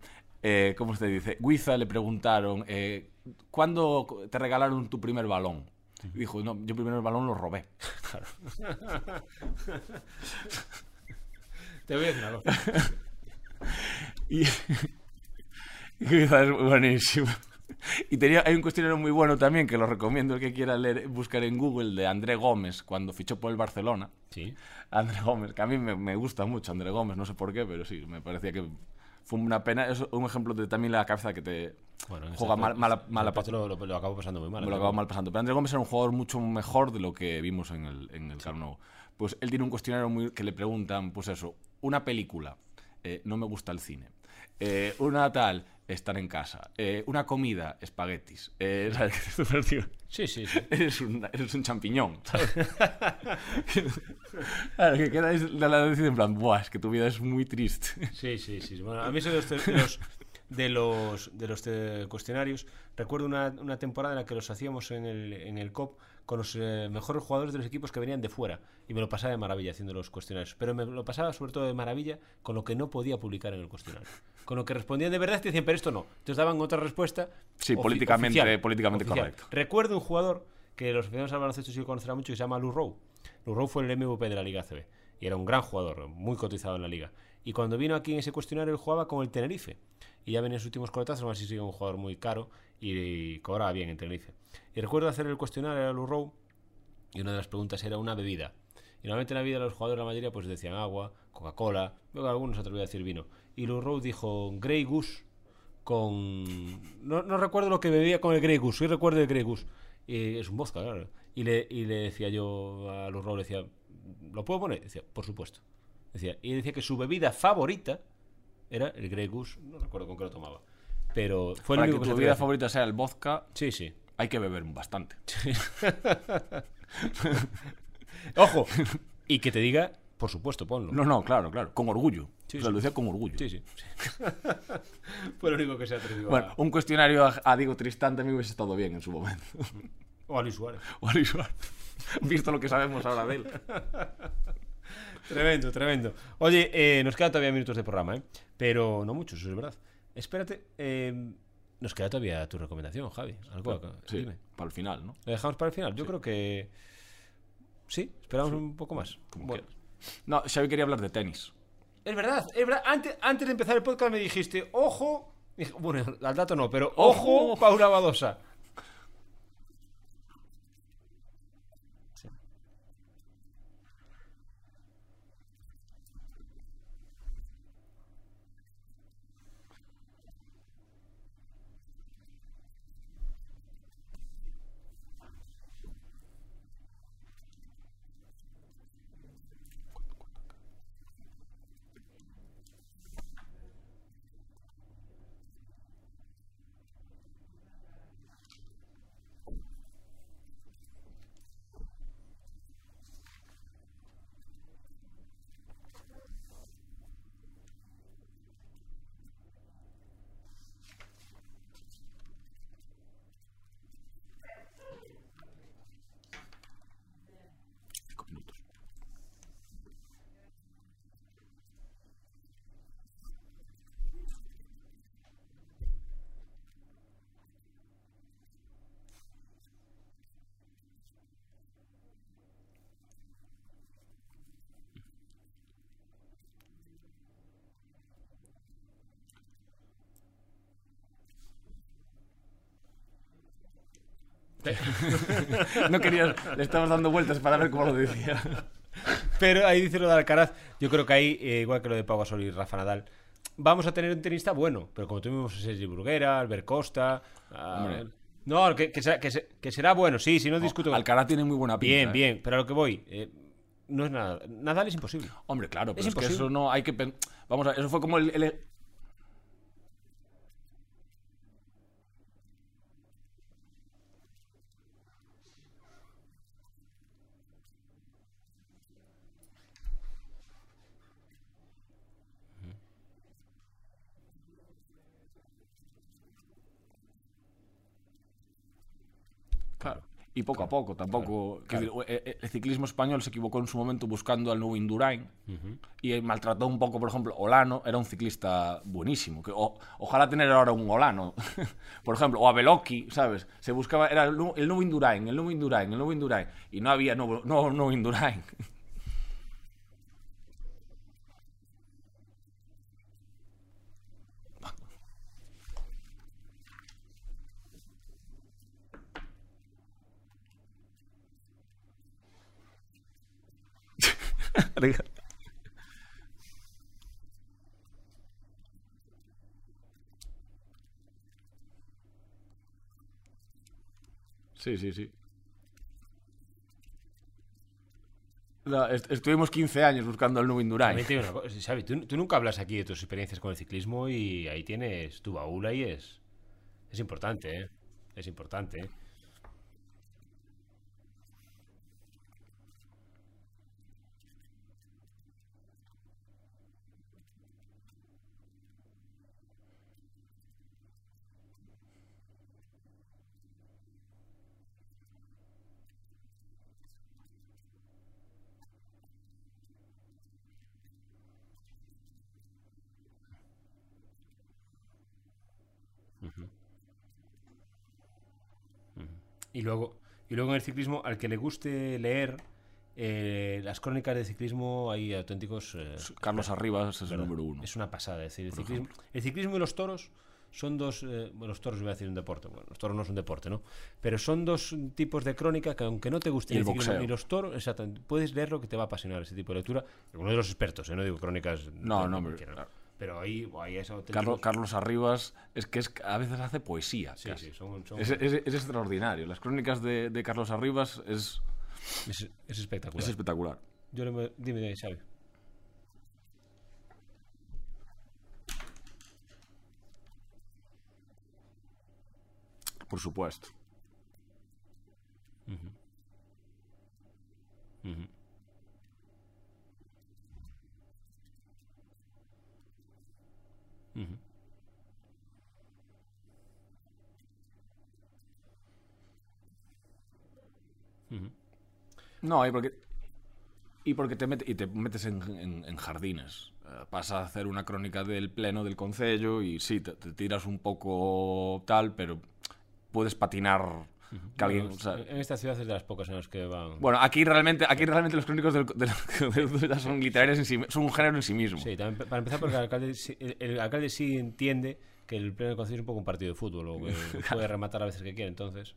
[SPEAKER 3] eh, ¿cómo se dice? Guiza le preguntaron, eh, ¿cuándo te regalaron tu primer balón? Y dijo, no, yo primero el balón lo robé.
[SPEAKER 2] Te voy a decir cosa.
[SPEAKER 3] Y Guiza es buenísimo. Y tenía, hay un cuestionario muy bueno también que lo recomiendo el que quiera leer, buscar en Google de André Gómez cuando fichó por el Barcelona.
[SPEAKER 2] Sí.
[SPEAKER 3] André Gómez, que a mí me, me gusta mucho André Gómez, no sé por qué, pero sí, me parecía que fue una pena. Es un ejemplo de también la cabeza que te
[SPEAKER 2] Bueno, en
[SPEAKER 3] juega mal, mala, mala
[SPEAKER 2] lo, lo, lo acabo pasando muy mal.
[SPEAKER 3] me lo acabo mal pasando. Pero André Gómez era un jugador mucho mejor de lo que vimos en el, en el Camp Nou. Pues él tiene un cuestionario muy, que le preguntan, pues eso, una película, eh, no me gusta el cine. Eh, una tal, estar en casa. Eh, una comida, espaguetis. Eh, ¿sabes?
[SPEAKER 2] Sí, sí, sí.
[SPEAKER 3] Eres un, eres un champiñón. ¿sabes? claro, que queda es la, la en plan, Buah, es que tu vida es muy triste.
[SPEAKER 2] Sí, sí, sí. Bueno, a mí de los, los, de los, de los, eh, cuestionarios, recuerdo una, una temporada en la que los hacíamos en el, en el COP con los eh, mejores jugadores de los equipos que venían de fuera. Y me lo pasaba de maravilla haciendo los cuestionarios. Pero me lo pasaba sobre todo de maravilla con lo que no podía publicar en el cuestionario. Con lo que respondían de verdad te decían, pero esto no. Entonces daban otra respuesta.
[SPEAKER 3] Sí, políticamente-
[SPEAKER 2] oficial,
[SPEAKER 3] políticamente
[SPEAKER 2] oficial.
[SPEAKER 3] correcto.
[SPEAKER 2] Recuerdo un jugador que los aficionados al baloncesto sí conocerán mucho que se llama Lou Rowe. Lou Rowe fue el MVP de la Liga ACB. Y era un gran jugador, muy cotizado en la liga. Y cuando vino aquí en ese cuestionario, él jugaba con el Tenerife. Y ya venía en sus últimos coletazos, aún así sigue un jugador muy caro y, cobraba bien en Tenerife. Y recuerdo hacer el cuestionario a Lou Rowe y una de las preguntas era una bebida. Y normalmente en la vida los jugadores, la mayoría, pues decían agua, Coca-Cola, luego algunos atrevían a decir vino. Y Lou Rowe dijo Grey Goose con... No, recuerdo lo que bebía con el Grey Goose, sí recuerdo el Grey Goose. Es un vodka, claro. Y le, y le decía yo a Lou Rowe, le decía, ¿lo puedo poner? Decía, por supuesto. Decía, y decía que su bebida favorita era el Grey Goose, no recuerdo con qué lo tomaba. Pero fue el
[SPEAKER 3] Para que
[SPEAKER 2] único
[SPEAKER 3] tu
[SPEAKER 2] se
[SPEAKER 3] bebida favorita sea el vodka.
[SPEAKER 2] Sí, sí.
[SPEAKER 3] hay que beber bastante.
[SPEAKER 2] Ojo, y que te diga, por supuesto, ponlo.
[SPEAKER 3] No, no, claro, claro. Con orgullo.
[SPEAKER 2] Sí,
[SPEAKER 3] o sea,
[SPEAKER 2] sí.
[SPEAKER 3] lo decía con orgullo.
[SPEAKER 2] Sí, sí. Fue lo único que se atrevió
[SPEAKER 3] Bueno,
[SPEAKER 2] a...
[SPEAKER 3] un cuestionario a, a Diego Tristán también hubiese estado bien en su momento.
[SPEAKER 2] O a Luis Suárez.
[SPEAKER 3] O a Luis Suárez. Visto lo que sabemos ahora de él.
[SPEAKER 2] Tremendo, tremendo. Oye, eh, nos quedan todavía minutos de programa, ¿eh? Pero no muchos, eso es verdad. Espérate, eh, nos queda todavía tu recomendación, Javi. Algo acá,
[SPEAKER 3] Sí,
[SPEAKER 2] dime.
[SPEAKER 3] para el final, ¿no?
[SPEAKER 2] ¿Lo dejamos para el final? Yo creo que... Sí, esperamos un poco más.
[SPEAKER 3] Como
[SPEAKER 2] Bueno.
[SPEAKER 3] quieras. No, Xavi quería hablar de tenis.
[SPEAKER 2] Es verdad, es verdad. Antes, antes de empezar el podcast me dijiste, ojo... Bueno, al dato no, pero ojo,
[SPEAKER 3] Ojo.
[SPEAKER 2] Paula Badosa.
[SPEAKER 3] No querías, le estabas dando vueltas para ver cómo lo decía.
[SPEAKER 2] Pero ahí dice lo de Alcaraz. Yo creo que ahí, eh, igual que lo de Pau Gasol y Rafa Nadal, vamos a tener un tenista bueno. Pero como tuvimos a Sergi Bruguera, Albert Costa. a-. No, que, que será, que se- que será bueno, sí, si no discuto. con-
[SPEAKER 3] Alcaraz tiene muy buena pinta.
[SPEAKER 2] bien,
[SPEAKER 3] ¿eh?
[SPEAKER 2] bien, pero a lo que voy. eh, no es nada. Nadal es imposible.
[SPEAKER 3] Hombre, claro, pero
[SPEAKER 2] Es
[SPEAKER 3] es, que
[SPEAKER 2] imposible.
[SPEAKER 3] eso no hay que... Vamos a eso fue como el... el- Claro. Y poco a poco, tampoco. decir, eh, eh, el ciclismo español se equivocó en su momento buscando al nuevo Indurain y eh, maltrató un poco, por ejemplo, Olano era un ciclista buenísimo. Que, o- ojalá tener ahora un Olano, por ejemplo, o a Beloki, ¿sabes? Se buscaba, era el, el nuevo Indurain, el nuevo Indurain, el nuevo Indurain. Y no había nuevo, nuevo, nuevo Indurain. Sí, sí, sí. Estuvimos 15 años buscando al
[SPEAKER 2] una cosa, Xavi, tú, tú nunca hablas aquí de tus experiencias con el ciclismo y ahí tienes tu baúl ahí es. Es importante, ¿eh? Es importante, ¿eh? Y luego, y luego en el ciclismo, al que le guste leer eh, las crónicas de ciclismo, hay auténticos. eh,
[SPEAKER 3] Carlos Arribas es el número uno.
[SPEAKER 2] Es una pasada. Es decir, el ciclismo, el ciclismo y los toros son dos. eh, bueno, los toros iba a decir un deporte. Bueno, los toros no es un deporte, ¿no? Pero son dos tipos de crónica que, aunque no te guste
[SPEAKER 3] el
[SPEAKER 2] ciclismo ni los toros, exactamente, puedes leer lo que te va a apasionar ese tipo de lectura. Uno de los expertos, ¿eh? no digo crónicas.
[SPEAKER 3] No, no, claro.
[SPEAKER 2] Pero ahí, ahí es.
[SPEAKER 3] Carlos, Carlos Arribas es que es, a veces hace poesía.
[SPEAKER 2] Sí,
[SPEAKER 3] casi.
[SPEAKER 2] sí, son, son-
[SPEAKER 3] Es, es- es extraordinario. Las crónicas de, de Carlos Arribas es,
[SPEAKER 2] es, es espectacular.
[SPEAKER 3] es espectacular.
[SPEAKER 2] Yo le, dime, Xavi.
[SPEAKER 3] Por supuesto.
[SPEAKER 2] Ujú. Ujú.
[SPEAKER 3] No, y porque, y porque te, mete- y te metes en, en- en jardines. Eh, Vas a hacer una crónica del pleno del concello y sí, te, te tiras un poco tal, pero puedes patinar que alguien... o sea,
[SPEAKER 2] en esta ciudad es de las pocas en las que van.
[SPEAKER 3] bueno, aquí realmente, aquí realmente los crónicos del, del- del- son literarios en sí, son un género en sí mismo.
[SPEAKER 2] Sí, también, para empezar, porque el alcalde, sí- el, el alcalde sí entiende que el pleno del concello es un poco un partido de fútbol, o que puede rematar a veces que quiere, entonces.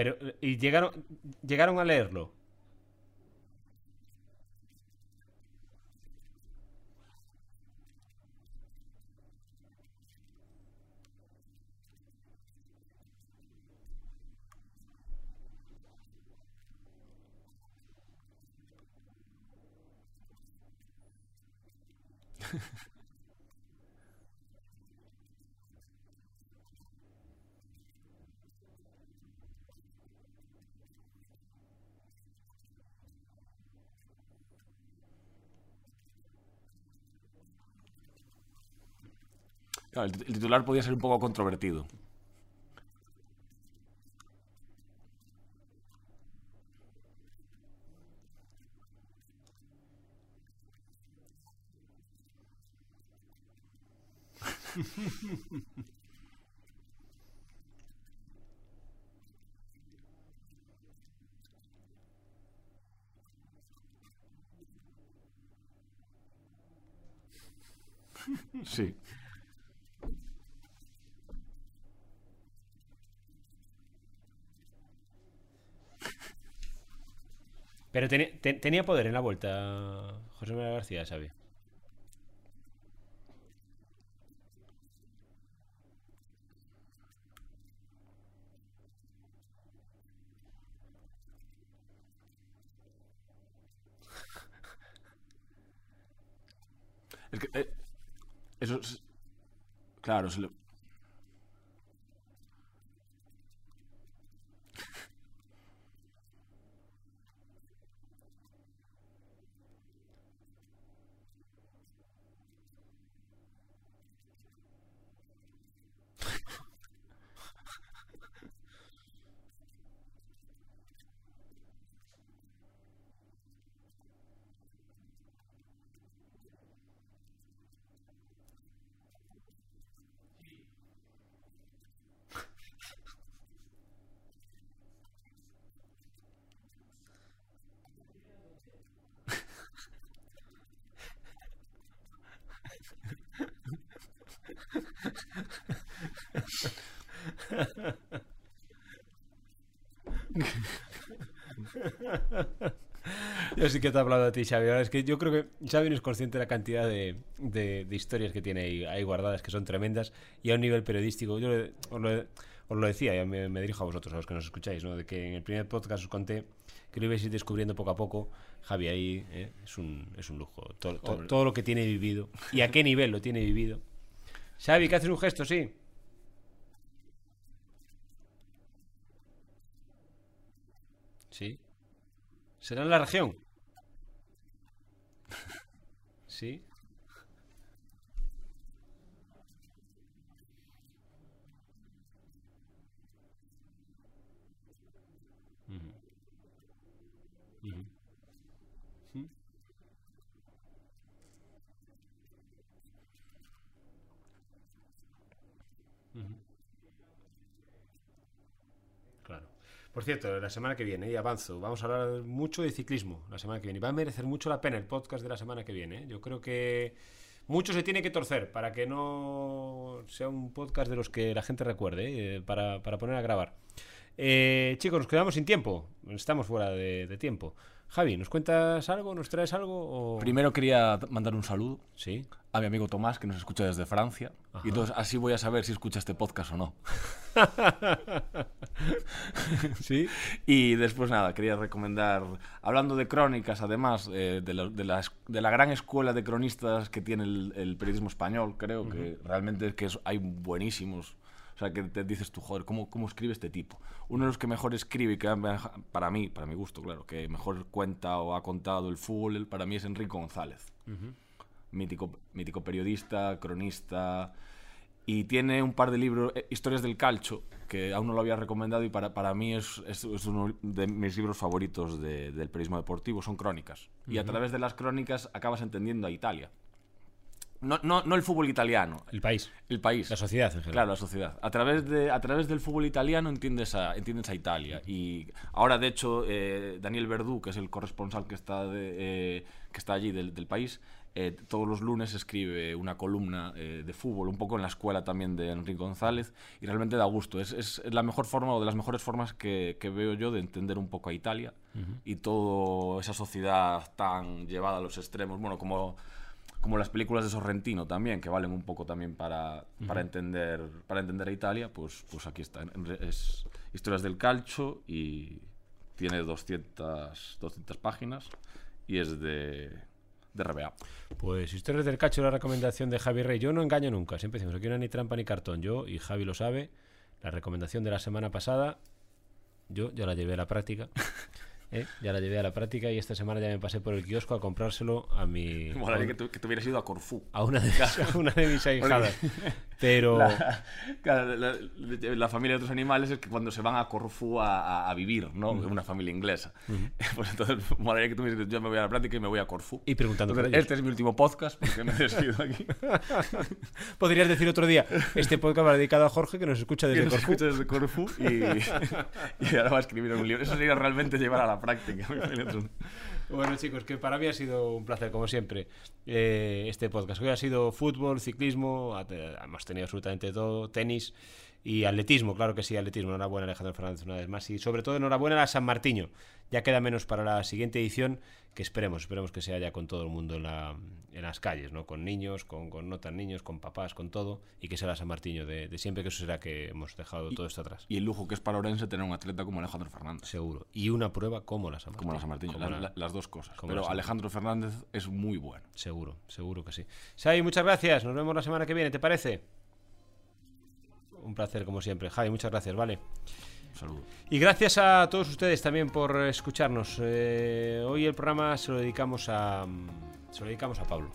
[SPEAKER 2] Pero, ¿y llegaron, llegaron a leerlo?
[SPEAKER 3] Claro, el, el titular podía ser un poco controvertido. Sí.
[SPEAKER 2] Pero teni- te- tenía poder en la vuelta José María García, ¿sabía?
[SPEAKER 3] Es que. eh, eso es- Claro, se le-
[SPEAKER 2] Yo sí que te he hablado a ti, Xavi. Ahora es que yo creo que Xavi no es consciente de la cantidad de, de- de historias que tiene ahí, ahí guardadas, que son tremendas, y a un nivel periodístico. Yo os, lo, os lo decía, ya me, me dirijo a vosotros, a los que nos escucháis, ¿no? de que en el primer podcast os conté que lo ibais a ir descubriendo poco a poco. Javi ahí eh, es, un, es un lujo. Todo lo que tiene vivido, y a qué nivel lo tiene vivido. Xavi, que haces un gesto, sí. Sí. ¿Será en la región? Sí. Por cierto, la semana que viene, y avanzo, vamos a hablar mucho de ciclismo la semana que viene. Y va a merecer mucho la pena el podcast de la semana que viene. ¿eh? Yo creo que mucho se tiene que torcer para que no sea un podcast de los que la gente recuerde, ¿eh? para, para poner a grabar. Eh, chicos, nos quedamos sin tiempo. Estamos fuera de tiempo. Javi, ¿nos cuentas algo? ¿Nos traes algo? O...
[SPEAKER 3] Primero quería mandar un saludo
[SPEAKER 2] Sí.
[SPEAKER 3] a mi amigo Tomás, que nos escucha desde Francia.
[SPEAKER 2] Ajá.
[SPEAKER 3] Y entonces así voy a saber si escucha este podcast o no.
[SPEAKER 2] sí.
[SPEAKER 3] Y después nada, quería recomendar, hablando de crónicas, además, eh, de, la, de, la, es- de la gran escuela de cronistas que tiene el, el periodismo español, creo que realmente es que es- hay buenísimos. O sea, que te dices tú, joder, ¿cómo, ¿cómo escribe este tipo? Uno de los que mejor escribe y que para mí, para mi gusto, claro, que mejor cuenta o ha contado el fútbol, para mí es Enrique González. mítico, mítico periodista, cronista, y tiene un par de libros, eh, Historias del Calcio, que aún no lo había recomendado y para, para mí es, es, es uno de mis libros favoritos de- del periodismo deportivo, son crónicas. Y a través de las crónicas acabas entendiendo a Italia. No, no, no el fútbol italiano,
[SPEAKER 2] El país.
[SPEAKER 3] el país.
[SPEAKER 2] La sociedad en general.
[SPEAKER 3] Claro, la sociedad. A través, de, a través del fútbol italiano entiendes a, entiendes a Italia. Y ahora, de hecho, eh, Daniel Verdú, que es el corresponsal que está, de, eh, que está allí del, del país, eh, todos los lunes escribe una columna eh, de fútbol, un poco en la escuela también de Enrique González, y realmente da gusto. Es, es la mejor forma o de las mejores formas que, que veo yo de entender un poco a Italia y toda esa sociedad tan llevada a los extremos. Bueno, como como las películas de Sorrentino también, que valen un poco también para, para, entender, para entender a Italia, pues, pues aquí está. Es Historias del Calcio y tiene 200, 200 páginas y es de, de RBA.
[SPEAKER 2] Pues Historias del Cacho, la recomendación de Javi Rey. Yo no engaño nunca, siempre decimos aquí no hay ni trampa ni cartón. Yo, y Javi lo sabe, la recomendación de la semana pasada, yo ya la llevé a la práctica. ¿eh? Ya la llevé a la práctica y esta semana ya me pasé por el kiosco a comprárselo a mi.
[SPEAKER 3] Molaría que, tu- que te hubieras ido a Corfú.
[SPEAKER 2] a una de, a una de mis ahijadas. Pero.
[SPEAKER 3] La, claro, la, la familia de otros animales es que cuando se van a Corfú a, a- a vivir, ¿no? Una familia inglesa. Pues entonces, molaría que tú me dices, yo me voy a la práctica y me voy a Corfú.
[SPEAKER 2] Y preguntando por
[SPEAKER 3] Entonces,
[SPEAKER 2] ellos.
[SPEAKER 3] este es mi último podcast porque me despido aquí.
[SPEAKER 2] Podrías decir otro día, este podcast va dedicado a Jorge que nos escucha
[SPEAKER 3] que
[SPEAKER 2] desde
[SPEAKER 3] nos
[SPEAKER 2] Corfú.
[SPEAKER 3] escucha desde Corfú y, y ahora va a escribir un libro. Eso sería realmente llevar a la práctica.
[SPEAKER 2] Bueno, chicos, que para mí ha sido un placer, como siempre, eh, este podcast. Hoy ha sido fútbol, ciclismo, hemos tenido absolutamente todo, tenis y atletismo, claro que sí, atletismo. Enhorabuena, Alejandro Fernández, una vez más. Y sobre todo, enhorabuena a San Martiño. Ya queda menos para la siguiente edición, que esperemos, esperemos que sea ya con todo el mundo en, la- en las calles, ¿no? Con niños, con, con no tan niños, con papás, con todo, y que sea la San Martiño de, de siempre, que eso será que hemos dejado todo esto atrás.
[SPEAKER 3] Y el lujo que es para Orense tener un atleta como Alejandro Fernández.
[SPEAKER 2] Seguro. Y una prueba como la San Martín.
[SPEAKER 3] Como la San Martín.
[SPEAKER 2] Como
[SPEAKER 3] la-
[SPEAKER 2] la-
[SPEAKER 3] la- las dos cosas. Pero Alejandro Fernández es muy bueno.
[SPEAKER 2] Seguro, seguro que sí. Sai, muchas gracias. Nos vemos la semana que viene, ¿te parece? Un placer, como siempre. Javi, muchas gracias, vale.
[SPEAKER 3] Un saludo.
[SPEAKER 2] Y gracias a todos ustedes también por escucharnos. Eh, hoy el programa se lo dedicamos a se lo dedicamos a Pablo,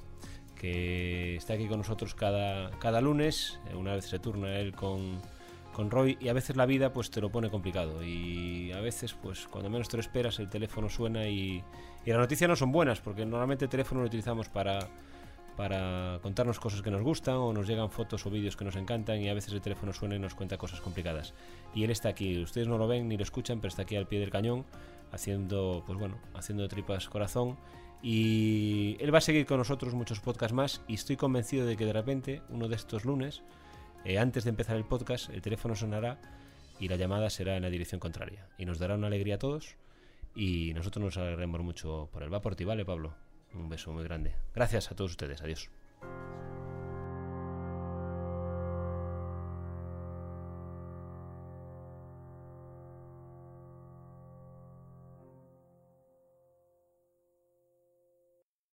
[SPEAKER 2] que está aquí con nosotros cada, cada lunes. Eh, Una vez se turna él con, con Roy y a veces la vida pues te lo pone complicado y a veces pues cuando menos te lo esperas el teléfono suena y, y las noticias no son buenas porque normalmente el teléfono lo utilizamos para para contarnos cosas que nos gustan o nos llegan fotos o vídeos que nos encantan y a veces el teléfono suena y nos cuenta cosas complicadas. Y él está aquí, ustedes no lo ven ni lo escuchan, pero está aquí al pie del cañón haciendo, pues bueno, haciendo tripas corazón y él va a seguir con nosotros muchos podcasts más y estoy convencido de que de repente uno de estos lunes, eh, antes de empezar el podcast, el teléfono sonará y la llamada será en la dirección contraria y nos dará una alegría a todos y nosotros nos alegremos mucho por él. Va por ti, ¿vale, Pablo? Un beso muy grande. Gracias a todos ustedes. Adiós.